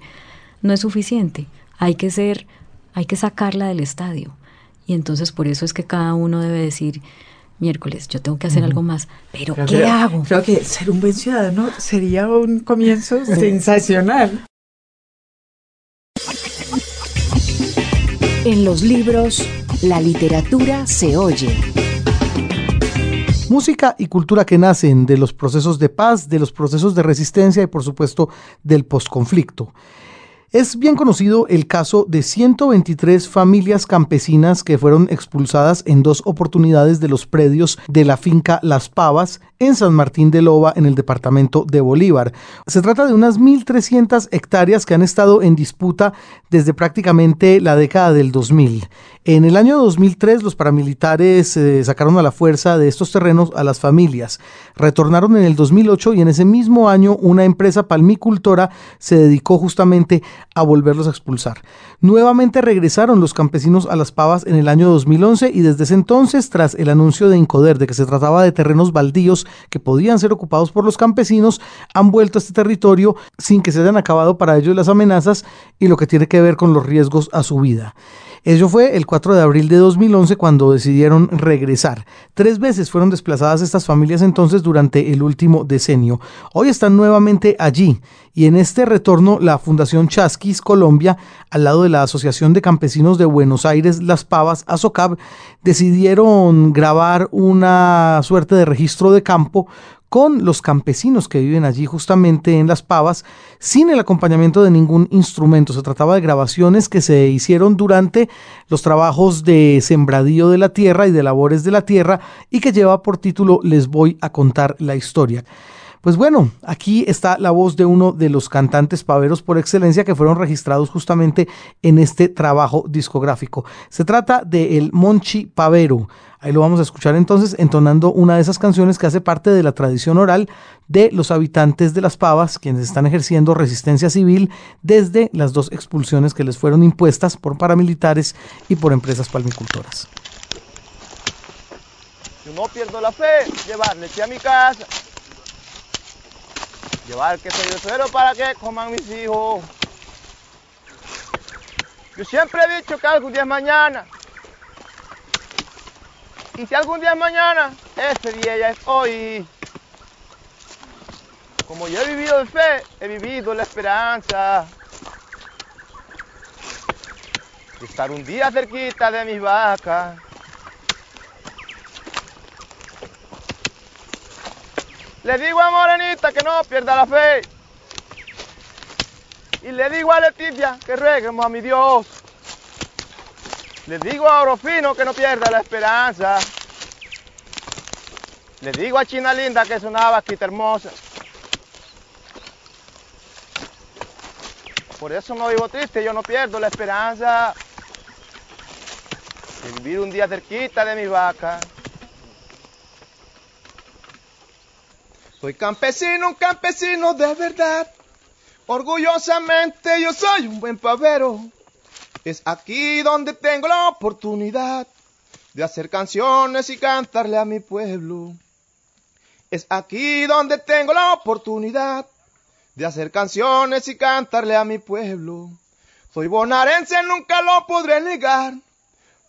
no es suficiente. Hay que ser, hay que sacarla del estadio y entonces por eso es que cada uno debe decir, miércoles, yo tengo que hacer algo más, pero ¿qué hago? Creo que ser un buen ciudadano sería un comienzo sensacional. En los libros, la literatura se oye. Música y cultura que nacen de los procesos de paz, de los procesos de resistencia y por supuesto del posconflicto. Es bien conocido el caso de 123 familias campesinas que fueron expulsadas en dos oportunidades de los predios de la finca Las Pavas en San Martín de Loba, en el departamento de Bolívar. Se trata de unas 1.300 hectáreas que han estado en disputa desde prácticamente la década del 2000. En el año 2003 los paramilitares eh, sacaron a la fuerza de estos terrenos a las familias. Retornaron en el 2008 y en ese mismo año una empresa palmicultora se dedicó justamente a volverlos a expulsar. Nuevamente regresaron los campesinos a las pavas en el año 2011 y desde ese entonces, tras el anuncio de Incoder de que se trataba de terrenos baldíos que podían ser ocupados por los campesinos, han vuelto a este territorio sin que se hayan acabado para ellos las amenazas y lo que tiene que ver con los riesgos a su vida. Ello fue el 4 de abril de 2011 cuando decidieron regresar. Tres veces fueron desplazadas estas familias entonces durante el último decenio. Hoy están nuevamente allí y en este retorno la Fundación Chasquis Colombia, al lado de la Asociación de Campesinos de Buenos Aires Las Pavas, ASOCAB, decidieron grabar una suerte de registro de campo con los campesinos que viven allí justamente en Las Pavas, sin el acompañamiento de ningún instrumento. Se trataba de grabaciones que se hicieron durante los trabajos de sembradío de la tierra y de labores de la tierra y que lleva por título Les voy a contar la historia. Pues bueno, aquí está la voz de uno de los cantantes paveros por excelencia que fueron registrados justamente en este trabajo discográfico. Se trata de El Monchi Pavero. Ahí lo vamos a escuchar entonces entonando una de esas canciones que hace parte de la tradición oral de los habitantes de las Pavas, quienes están ejerciendo resistencia civil desde las dos expulsiones que les fueron impuestas por paramilitares y por empresas palmicultoras. Yo no pierdo la fe, llevarle a mi casa, llevar que soy de suelo para que coman mis hijos. Yo siempre he dicho que algún día mañana Y si algún día es mañana, ese día ya es hoy. Como yo he vivido de fe, he vivido la esperanza de estar un día cerquita de mis vacas. Le digo a Morenita que no pierda la fe. Y le digo a Leticia que rueguemos a mi Dios. Le digo a Orofino que no pierda la esperanza. Le digo a China Linda que es una vaquita hermosa. Por eso no vivo triste, yo no pierdo la esperanza de vivir un día cerquita de mi vaca. Soy campesino, un campesino de verdad. Orgullosamente yo soy un buen pavero. Es aquí donde tengo la oportunidad de hacer canciones y cantarle a mi pueblo. Es aquí donde tengo la oportunidad de hacer canciones y cantarle a mi pueblo. Soy bonarense, nunca lo podré negar,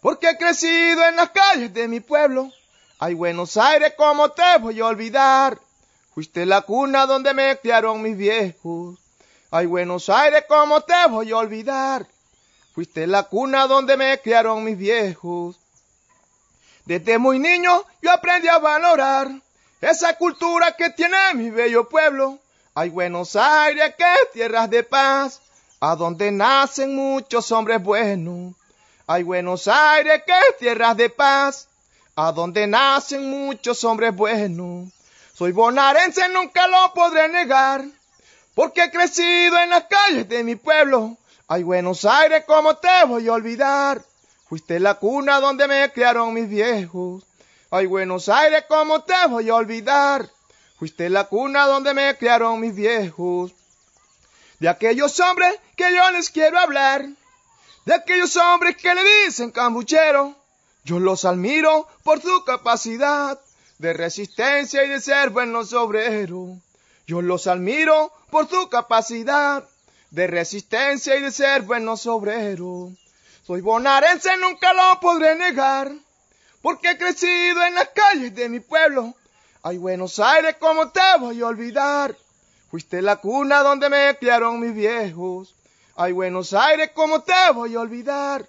porque he crecido en las calles de mi pueblo. Ay, Buenos Aires, ¿cómo te voy a olvidar? Fuiste la cuna donde me criaron mis viejos. Ay, Buenos Aires, ¿cómo te voy a olvidar? Fuiste la cuna donde me criaron mis viejos. Desde muy niño yo aprendí a valorar esa cultura que tiene mi bello pueblo. Ay, Buenos Aires, que tierras de paz, a donde nacen muchos hombres buenos. Ay, Buenos Aires, que tierras de paz, a donde nacen muchos hombres buenos. Soy bonarense, nunca lo podré negar, porque he crecido en las calles de mi pueblo. Ay, Buenos Aires, ¿cómo te voy a olvidar? Fuiste la cuna donde me criaron mis viejos. Ay, Buenos Aires, ¿cómo te voy a olvidar? Fuiste la cuna donde me criaron mis viejos. De aquellos hombres que yo les quiero hablar, de aquellos hombres que le dicen cambuchero, yo los admiro por su capacidad de resistencia y de ser buenos obreros. Yo los admiro por su capacidad de resistencia y de ser buenos obreros. Soy bonarense, nunca lo podré negar, porque he crecido en las calles de mi pueblo. Ay, Buenos Aires, ¿cómo te voy a olvidar? Fuiste la cuna donde me criaron mis viejos. Ay, Buenos Aires, ¿cómo te voy a olvidar?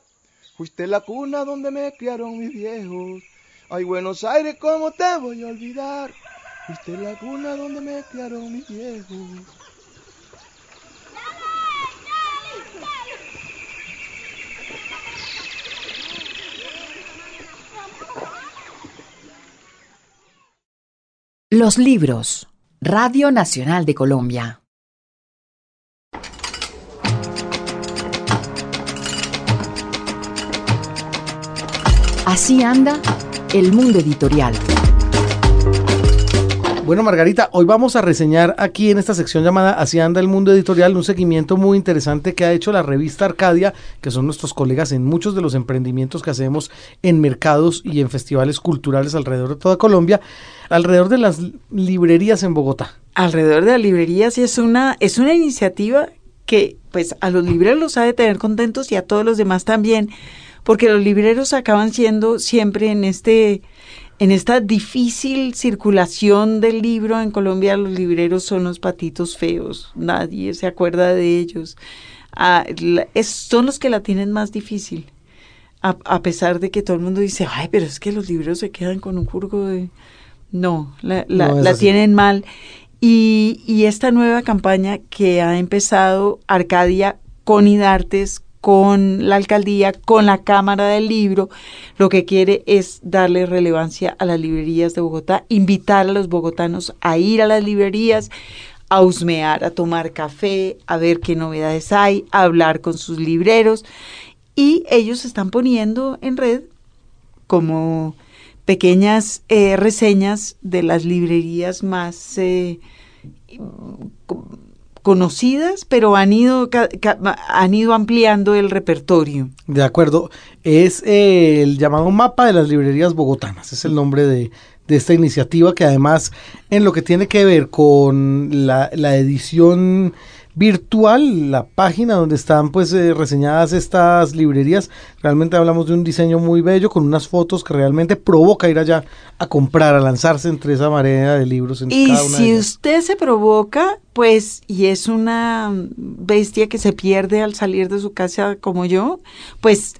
Fuiste la cuna donde me criaron mis viejos. Ay, Buenos Aires, ¿cómo te voy a olvidar? Fuiste la cuna donde me criaron mis viejos. Los libros. Radio Nacional de Colombia. Así anda el mundo editorial. Bueno, Margarita, hoy vamos a reseñar aquí en esta sección llamada Así anda el mundo editorial un seguimiento muy interesante que ha hecho la revista Arcadia, que son nuestros colegas en muchos de los emprendimientos que hacemos en mercados y en festivales culturales alrededor de toda Colombia, alrededor de las librerías en Bogotá. Alrededor de las librerías y es una, es una iniciativa que pues a los libreros los ha de tener contentos y a todos los demás también, porque los libreros acaban siendo siempre en este en esta difícil circulación del libro en Colombia, los libreros son los patitos feos, nadie se acuerda de ellos. Ah, son los que la tienen más difícil, a, pesar de que todo el mundo dice, ay, pero es que los libreros se quedan con un curgo de... No, la, tienen mal. Y, y esta nueva campaña que ha empezado Arcadia con IDARTES, con la alcaldía, con la Cámara del Libro, lo que quiere es darle relevancia a las librerías de Bogotá, invitar a los bogotanos a ir a las librerías, a husmear, a tomar café, a ver qué novedades hay, a hablar con sus libreros. Y ellos están poniendo en red como pequeñas eh, reseñas de las librerías más eh, conocidas, pero han ido, han ido ampliando el repertorio. De acuerdo, es eh, el llamado mapa de las librerías bogotanas, es el nombre de, esta iniciativa que además en lo que tiene que ver con la, edición virtual, la página donde están pues eh, reseñadas estas librerías. Realmente hablamos de un diseño muy bello con unas fotos que realmente provoca ir allá a comprar, a lanzarse entre esa marea de libros. En Y cada una de si usted se provoca, pues, y es una bestia que se pierde al salir de su casa como yo, pues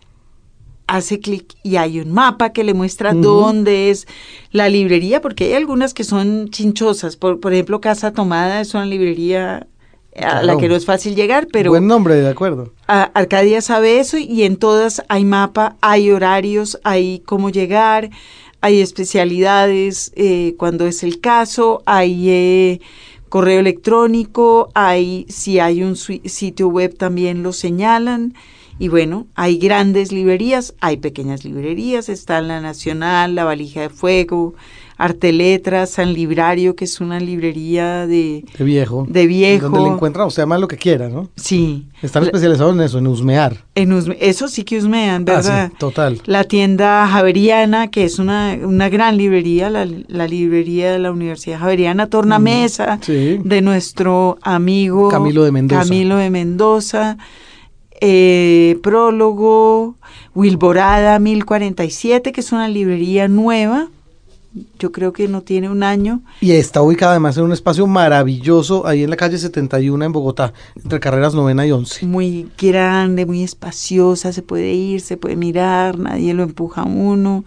hace clic y hay un mapa que le muestra dónde es la librería, porque hay algunas que son chinchosas. Por, por ejemplo, Casa Tomada es una librería a la que no es fácil llegar, pero Buen nombre, de acuerdo. a- Arcadia sabe eso y en todas hay mapa, hay horarios, hay cómo llegar, hay especialidades eh, cuando es el caso, hay eh, correo electrónico, hay si hay un sitio web también lo señalan. Y bueno, hay grandes librerías, hay pequeñas librerías, está la Nacional, la Valija de Fuego, Arte Letras, San Librario, que es una librería de, De viejo. de viejo. Donde le encuentra, o sea, más lo que quiera, ¿no? Sí. Están La- especializados en eso, en husmear. en Usme- eso sí que husmean, Ah, ¿verdad? sí, total. La tienda Javeriana, que es una, una gran librería, la, la librería de la Universidad Javeriana, Tornamesa, Sí. de nuestro amigo Camilo de Mendoza. Camilo de Mendoza, eh, Prólogo, Wilborada 1047, que es una librería nueva, yo creo que no tiene un año, Y está ubicada además en un espacio maravilloso ahí en la calle 71 en Bogotá, entre carreras novena y 11. muy grande, muy espaciosa, se puede ir, se puede mirar, nadie lo empuja a uno.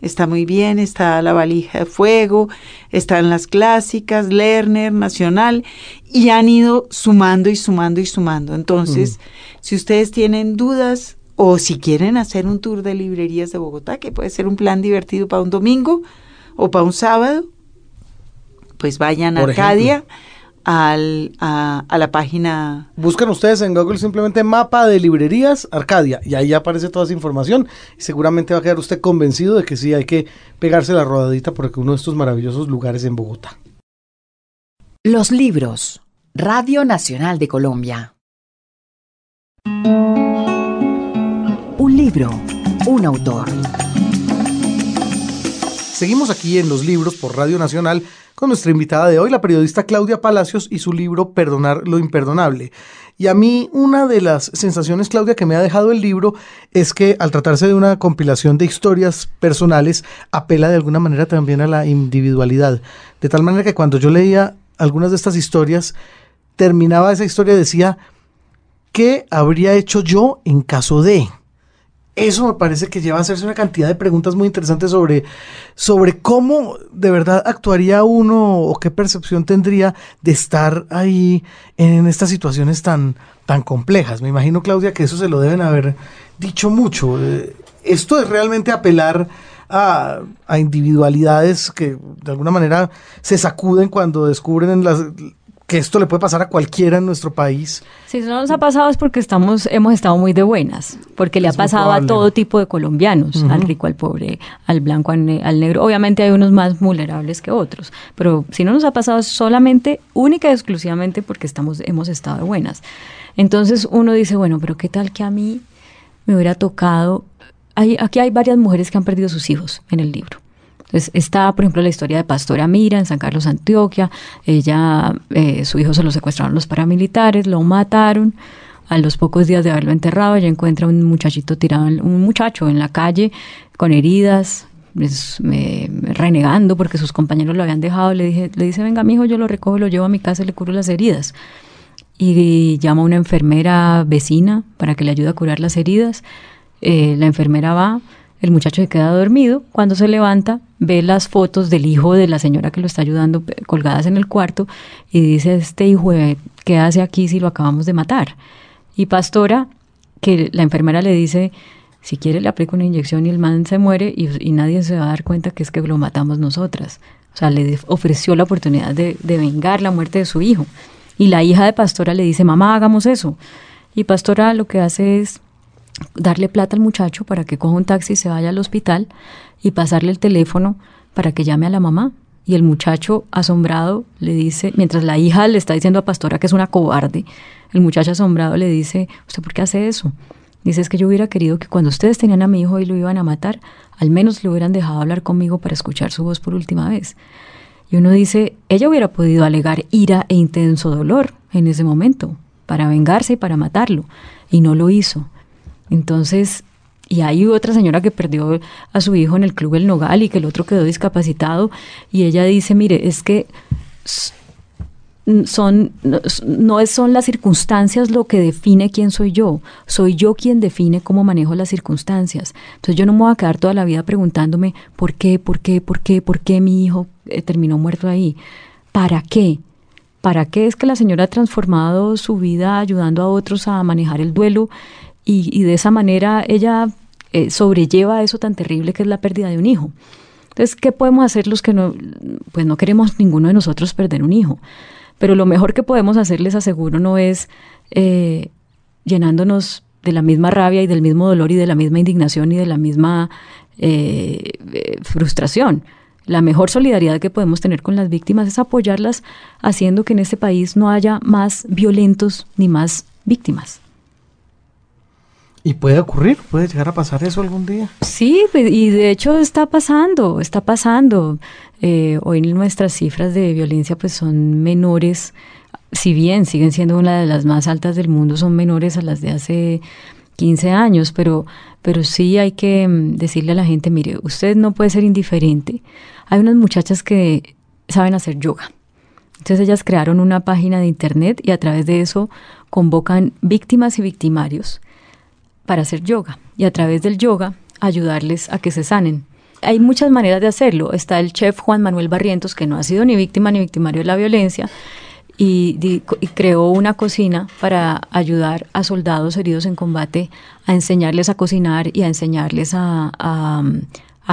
Está muy bien, está la valija de fuego, están las clásicas, Lerner, Nacional, y han ido sumando y sumando y sumando. Entonces, si ustedes tienen dudas o si quieren hacer un tour de librerías de Bogotá, que puede ser un plan divertido para un domingo o para un sábado, pues vayan a Por Arcadia al, a, a la página Buscan ustedes en Google simplemente mapa de librerías Arcadia y ahí aparece toda esa información y seguramente va a quedar usted convencido de que sí hay que pegarse la rodadita por uno de estos maravillosos lugares en Bogotá. Los libros. Radio Nacional de Colombia. Un libro, un autor. Seguimos aquí en los libros por Radio Nacional con nuestra invitada de hoy, la periodista Claudia Palacios y su libro Perdonar lo imperdonable. Y a mí una de las sensaciones, Claudia, que me ha dejado el libro es que al tratarse de una compilación de historias personales, apela de alguna manera también a la individualidad. De tal manera que cuando yo leía algunas de estas historias, terminaba esa historia y decía, ¿qué habría hecho yo en caso de? Eso me parece que lleva a hacerse una cantidad de preguntas muy interesantes sobre, sobre cómo de verdad actuaría uno o qué percepción tendría de estar ahí en estas situaciones tan, tan complejas. Me imagino, Claudia, que eso se lo deben haber dicho mucho. Eh, Esto es realmente apelar a, a individualidades que de alguna manera se sacuden cuando descubren en las, que esto le puede pasar a cualquiera en nuestro país. Si eso no nos ha pasado es porque estamos, hemos estado muy de buenas, porque le Es ha pasado a todo tipo de colombianos, al rico, al pobre, al blanco, al, al negro. Obviamente hay unos más vulnerables que otros, pero si no nos ha pasado es solamente, única y exclusivamente porque estamos, hemos estado de buenas. Entonces uno dice, bueno, pero qué tal que a mí me hubiera tocado. Hay, aquí hay varias mujeres que han perdido sus hijos en el libro. Entonces, está, por ejemplo, la historia de Pastora Mira en San Carlos, Antioquia. Ella, eh, su hijo se lo secuestraron los paramilitares, lo mataron. A los pocos días de haberlo enterrado, ella encuentra un muchachito tirado, un muchacho en la calle con heridas, renegando porque sus compañeros lo habían dejado. Le, dije, le dice, venga, mi hijo, yo lo recojo, lo llevo a mi casa y le curo las heridas y llama a una enfermera vecina para que le ayude a curar las heridas. Eh, la enfermera va, el muchacho se queda dormido. Cuando se levanta, ve las fotos del hijo de la señora que lo está ayudando colgadas en el cuarto y dice, este hijo, ¿qué hace aquí si lo acabamos de matar? Y Pastora, que la enfermera le dice, si quiere le aplico una inyección y el man se muere y, y nadie se va a dar cuenta que es que lo matamos nosotras. O sea, le ofreció la oportunidad de, de vengar la muerte de su hijo. Y la hija de Pastora le dice, mamá, hagamos eso. Y Pastora lo que hace es darle plata al muchacho para que coja un taxi y se vaya al hospital y pasarle el teléfono para que llame a la mamá. Y el muchacho asombrado le dice, mientras la hija le está diciendo a Pastora que es una cobarde, el muchacho asombrado le dice, ¿usted por qué hace eso? Dice, es que yo hubiera querido que cuando ustedes tenían a mi hijo y lo iban a matar, al menos le hubieran dejado hablar conmigo para escuchar su voz por última vez. Y uno dice, ella hubiera podido alegar ira e intenso dolor en ese momento, para vengarse y para matarlo, y no lo hizo. Entonces, y hay otra señora que perdió a su hijo en el club El Nogal y que el otro quedó discapacitado, y ella dice, mire, es que son, no son las circunstancias lo que define quién soy yo, soy yo quien define cómo manejo las circunstancias. Entonces yo no me voy a quedar toda la vida preguntándome por qué, por qué, por qué, por qué mi hijo eh, terminó muerto ahí. ¿Para qué? ¿Para qué es que la señora ha transformado su vida ayudando a otros a manejar el duelo y, de esa manera ella eh, sobrelleva eso tan terrible que es la pérdida de un hijo? Entonces, ¿qué podemos hacer los que no, pues no queremos ninguno de nosotros perder un hijo? Pero lo mejor que podemos hacer, les aseguro, no es eh, llenándonos de la misma rabia y del mismo dolor y de la misma indignación y de la misma eh, eh, frustración. La mejor solidaridad que podemos tener con las víctimas es apoyarlas haciendo que en este país no haya más violentos ni más víctimas. ¿Y puede ocurrir? ¿Puede llegar a pasar eso algún día? Sí, y de hecho está pasando, está pasando. Eh, hoy nuestras cifras de violencia pues son menores, si bien siguen siendo una de las más altas del mundo, son menores a las de hace 15 años, pero, pero sí hay que mm, decirle a la gente, mire, usted no puede ser indiferente. Hay unas muchachas que saben hacer yoga. Entonces ellas crearon una página de internet y a través de eso convocan víctimas y victimarios para hacer yoga y a través del yoga ayudarles a que se sanen. Hay muchas maneras de hacerlo. Está el chef Juan Manuel Barrientos, que no ha sido ni víctima ni victimario de la violencia, y, creó una cocina para ayudar a soldados heridos en combate a enseñarles a cocinar y a enseñarles a,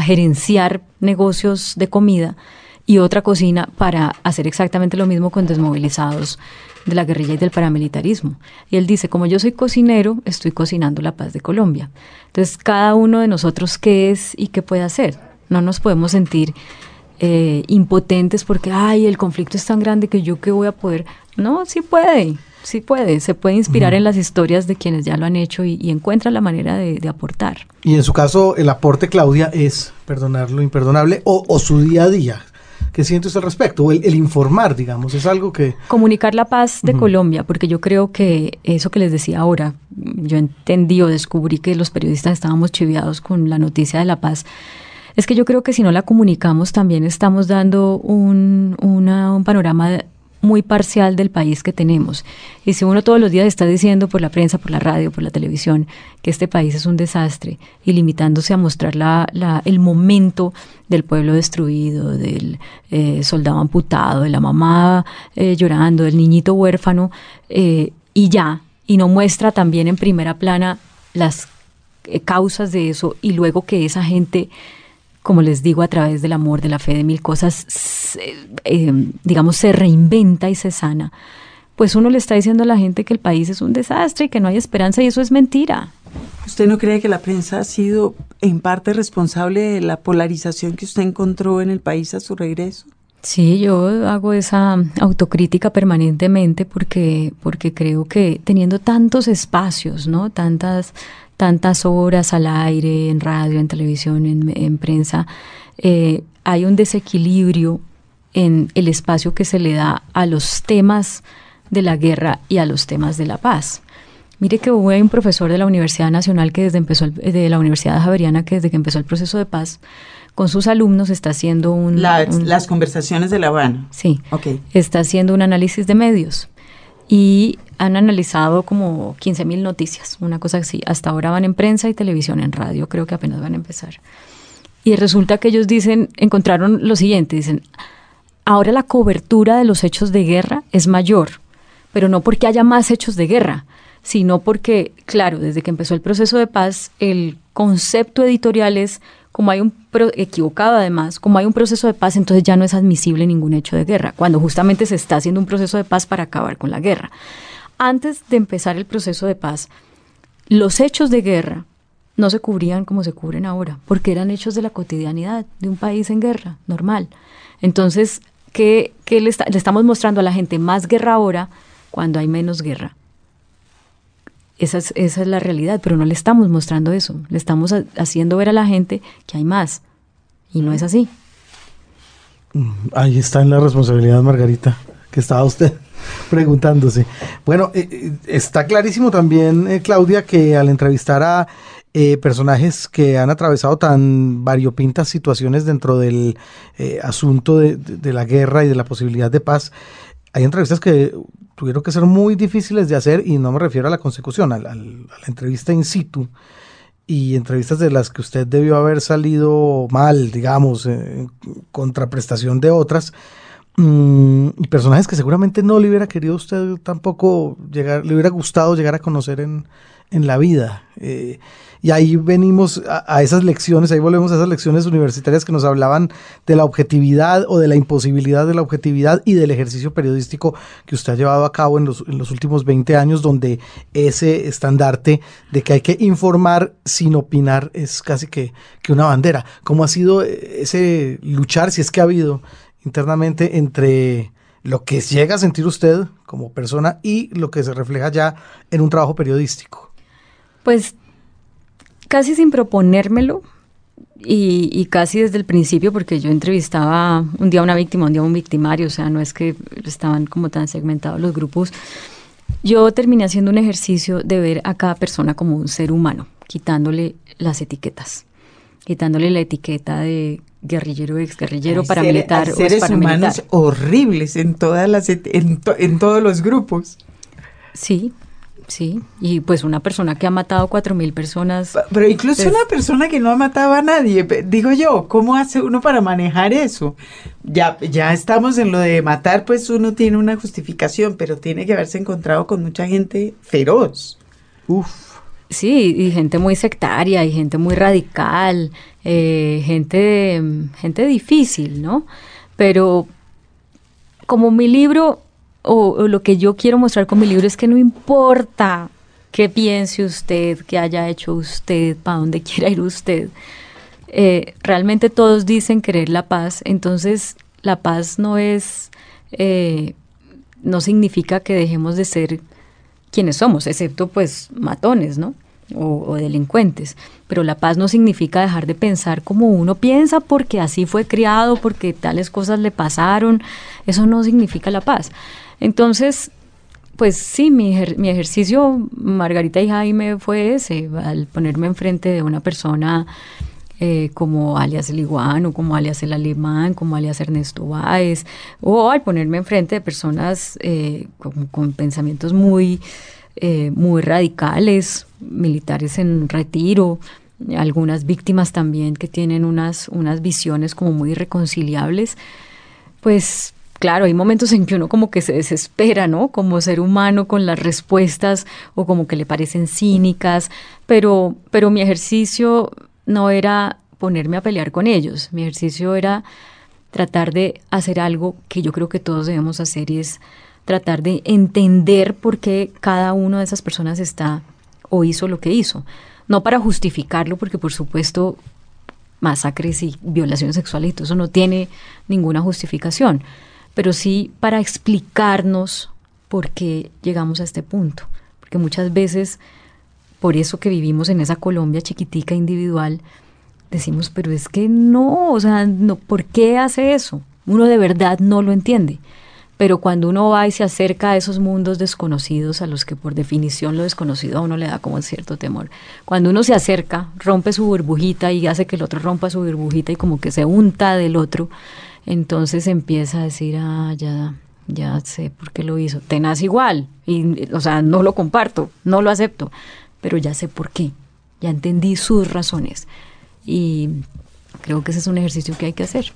gerenciar negocios de comida y otra cocina para hacer exactamente lo mismo con desmovilizados de la guerrilla y del paramilitarismo. Y él dice, como yo soy cocinero, estoy cocinando la paz de Colombia. Entonces, cada uno de nosotros, ¿qué es y qué puede hacer? No nos podemos sentir eh, impotentes porque, ay, el conflicto es tan grande que yo qué voy a poder. No, sí puede, sí puede. Se puede inspirar en las historias de quienes ya lo han hecho y, encuentra la manera de, aportar. Y en su caso, el aporte, Claudia, es perdonar lo imperdonable o, o su día a día ¿Qué sientes al respecto? El, el, informar, digamos, es algo que... Comunicar la paz de Colombia, porque yo creo que eso que les decía ahora, yo entendí o descubrí que los periodistas estábamos chiviados con la noticia de la paz. Es que yo creo que si no la comunicamos también estamos dando un, un panorama muy parcial del país que tenemos. Y si uno todos los días está diciendo por la prensa, por la radio, por la televisión, que este país es un desastre y limitándose a mostrar la, el momento del pueblo destruido, del eh, soldado amputado, de la mamá eh, llorando, del niñito huérfano, eh, y ya, y no muestra también en primera plana las causas de eso y luego que esa gente como les digo, a través del amor, de la fe, de mil cosas, eh, digamos, se reinventa y se sana, pues uno le está diciendo a la gente que el país es un desastre y que no hay esperanza y eso es mentira. ¿Usted no cree que la prensa ha sido en parte responsable de la polarización que usted encontró en el país a su regreso? Sí, yo hago esa autocrítica permanentemente porque, porque creo que teniendo tantos espacios, ¿no? Tantas tantas horas al aire, en radio, en televisión, en, prensa, eh, hay un desequilibrio en el espacio que se le da a los temas de la guerra y a los temas de la paz. Mire que hubo un profesor de la Universidad Nacional que desde empezó de la Universidad Javeriana que desde que empezó el proceso de paz con sus alumnos está haciendo un, las conversaciones de La Habana. Sí. Okay. Está haciendo un análisis de medios y han analizado como 15.000 noticias, una cosa así. Hasta ahora van en prensa y televisión, en radio creo que apenas van a empezar. Y resulta que ellos dicen, encontraron lo siguiente, dicen, ahora la cobertura de los hechos de guerra es mayor, pero no porque haya más hechos de guerra, sino porque, claro, desde que empezó el proceso de paz, el concepto editorial es como hay un equivocado además, como hay un proceso de paz, entonces ya no es admisible ningún hecho de guerra, cuando justamente se está haciendo un proceso de paz para acabar con la guerra. Antes de empezar el proceso de paz, los hechos de guerra no se cubrían como se cubren ahora, porque eran hechos de la cotidianidad de un país en guerra, normal. Entonces, ¿qué, le estamos mostrando a la gente? Más guerra ahora cuando hay menos guerra. Esa es, esa es la realidad, pero no le estamos mostrando eso. Le estamos haciendo ver a la gente que hay más. Y no es así. Mm, ahí está en la responsabilidad, Margarita, que estaba usted. preguntándose. Bueno, eh, eh, está clarísimo también, eh, Claudia, que al entrevistar a personajes que han atravesado tan variopintas situaciones dentro del asunto de, la guerra y de la posibilidad de paz, hay entrevistas que tuvieron que ser muy difíciles de hacer y no me refiero a la consecución, a la entrevista in situ y entrevistas de las que usted debió haber salido mal, digamos, en contraprestación de otras, mm, y personajes que seguramente no le hubiera querido usted tampoco llegar, le hubiera gustado llegar a conocer en, en la vida. Eh, y ahí venimos a, esas lecciones, ahí volvemos a esas lecciones universitarias que nos hablaban de la objetividad o de la imposibilidad de la objetividad y del ejercicio periodístico que usted ha llevado a cabo en los, en los últimos 20 años, donde ese estandarte de que hay que informar sin opinar es casi que, que una bandera. ¿Cómo ha sido ese luchar, si es que ha habido internamente entre lo que llega a sentir usted como persona y lo que se refleja ya en un trabajo periodístico? Pues casi sin proponérmelo y, casi desde el principio, porque yo entrevistaba un día a una víctima, un día a un victimario, o sea, no es que estaban como tan segmentados los grupos. Yo terminé haciendo un ejercicio de ver a cada persona como un ser humano, quitándole las etiquetas, quitándole la etiqueta de guerrillero, exguerrillero, paramilitar o seres humanos horribles en todas las en, en todos los grupos. Sí, Sí, y pues una persona que ha matado cuatro mil personas. Pero incluso pues una persona que no ha matado a nadie, digo yo, ¿cómo hace uno para manejar eso? Ya, ya estamos en lo de matar, pues uno tiene una justificación, pero tiene que haberse encontrado con mucha gente feroz. Uf. Sí, y gente muy sectaria, y gente muy radical, eh, gente, gente difícil, ¿no? Pero como mi libro o, lo que yo quiero mostrar con mi libro es que no importa qué piense usted, qué haya hecho usted, para dónde quiera ir usted. Eh, realmente todos dicen querer la paz, entonces la paz no es, eh, no significa que dejemos de ser quienes somos, excepto pues matones, ¿no? O, delincuentes. Pero la paz no significa dejar de pensar como uno piensa porque así fue criado, porque tales cosas le pasaron. Eso no significa la paz. Entonces, pues sí, mi, ejercicio, Margarita y Jaime, fue ese, al ponerme enfrente de una persona eh, como alias el o como alias el alemán, como alias Ernesto Báez, o al ponerme enfrente de personas eh, con, pensamientos muy, eh, muy radicales, militares en retiro, algunas víctimas también que tienen unas, unas visiones como muy irreconciliables, pues claro, hay momentos en que uno como que se desespera, ¿no? Como ser humano con las respuestas o como que le parecen cínicas, pero, pero mi ejercicio no era ponerme a pelear con ellos, mi ejercicio era tratar de hacer algo que yo creo que todos debemos hacer y es tratar de entender por qué cada una de esas personas está o hizo lo que hizo. No para justificarlo, porque por supuesto masacres y violaciones sexuales y todo eso no tiene ninguna justificación, pero sí para explicarnos por qué llegamos a este punto. Porque muchas veces, por eso que vivimos en esa Colombia chiquitica individual, decimos, pero es que no, o sea, no, ¿por qué hace eso? Uno de verdad no lo entiende. Pero cuando uno va y se acerca a esos mundos desconocidos, a los que por definición lo desconocido a uno le da como cierto temor, cuando uno se acerca, rompe su burbujita y hace que el otro rompa su burbujita y como que se unta del otro, entonces empieza a decir, ah, ya, ya sé por qué lo hizo. Tenaz igual, y, o sea, no lo comparto, no lo acepto, pero ya sé por qué, ya entendí sus razones. Y creo que ese es un ejercicio que hay que hacer.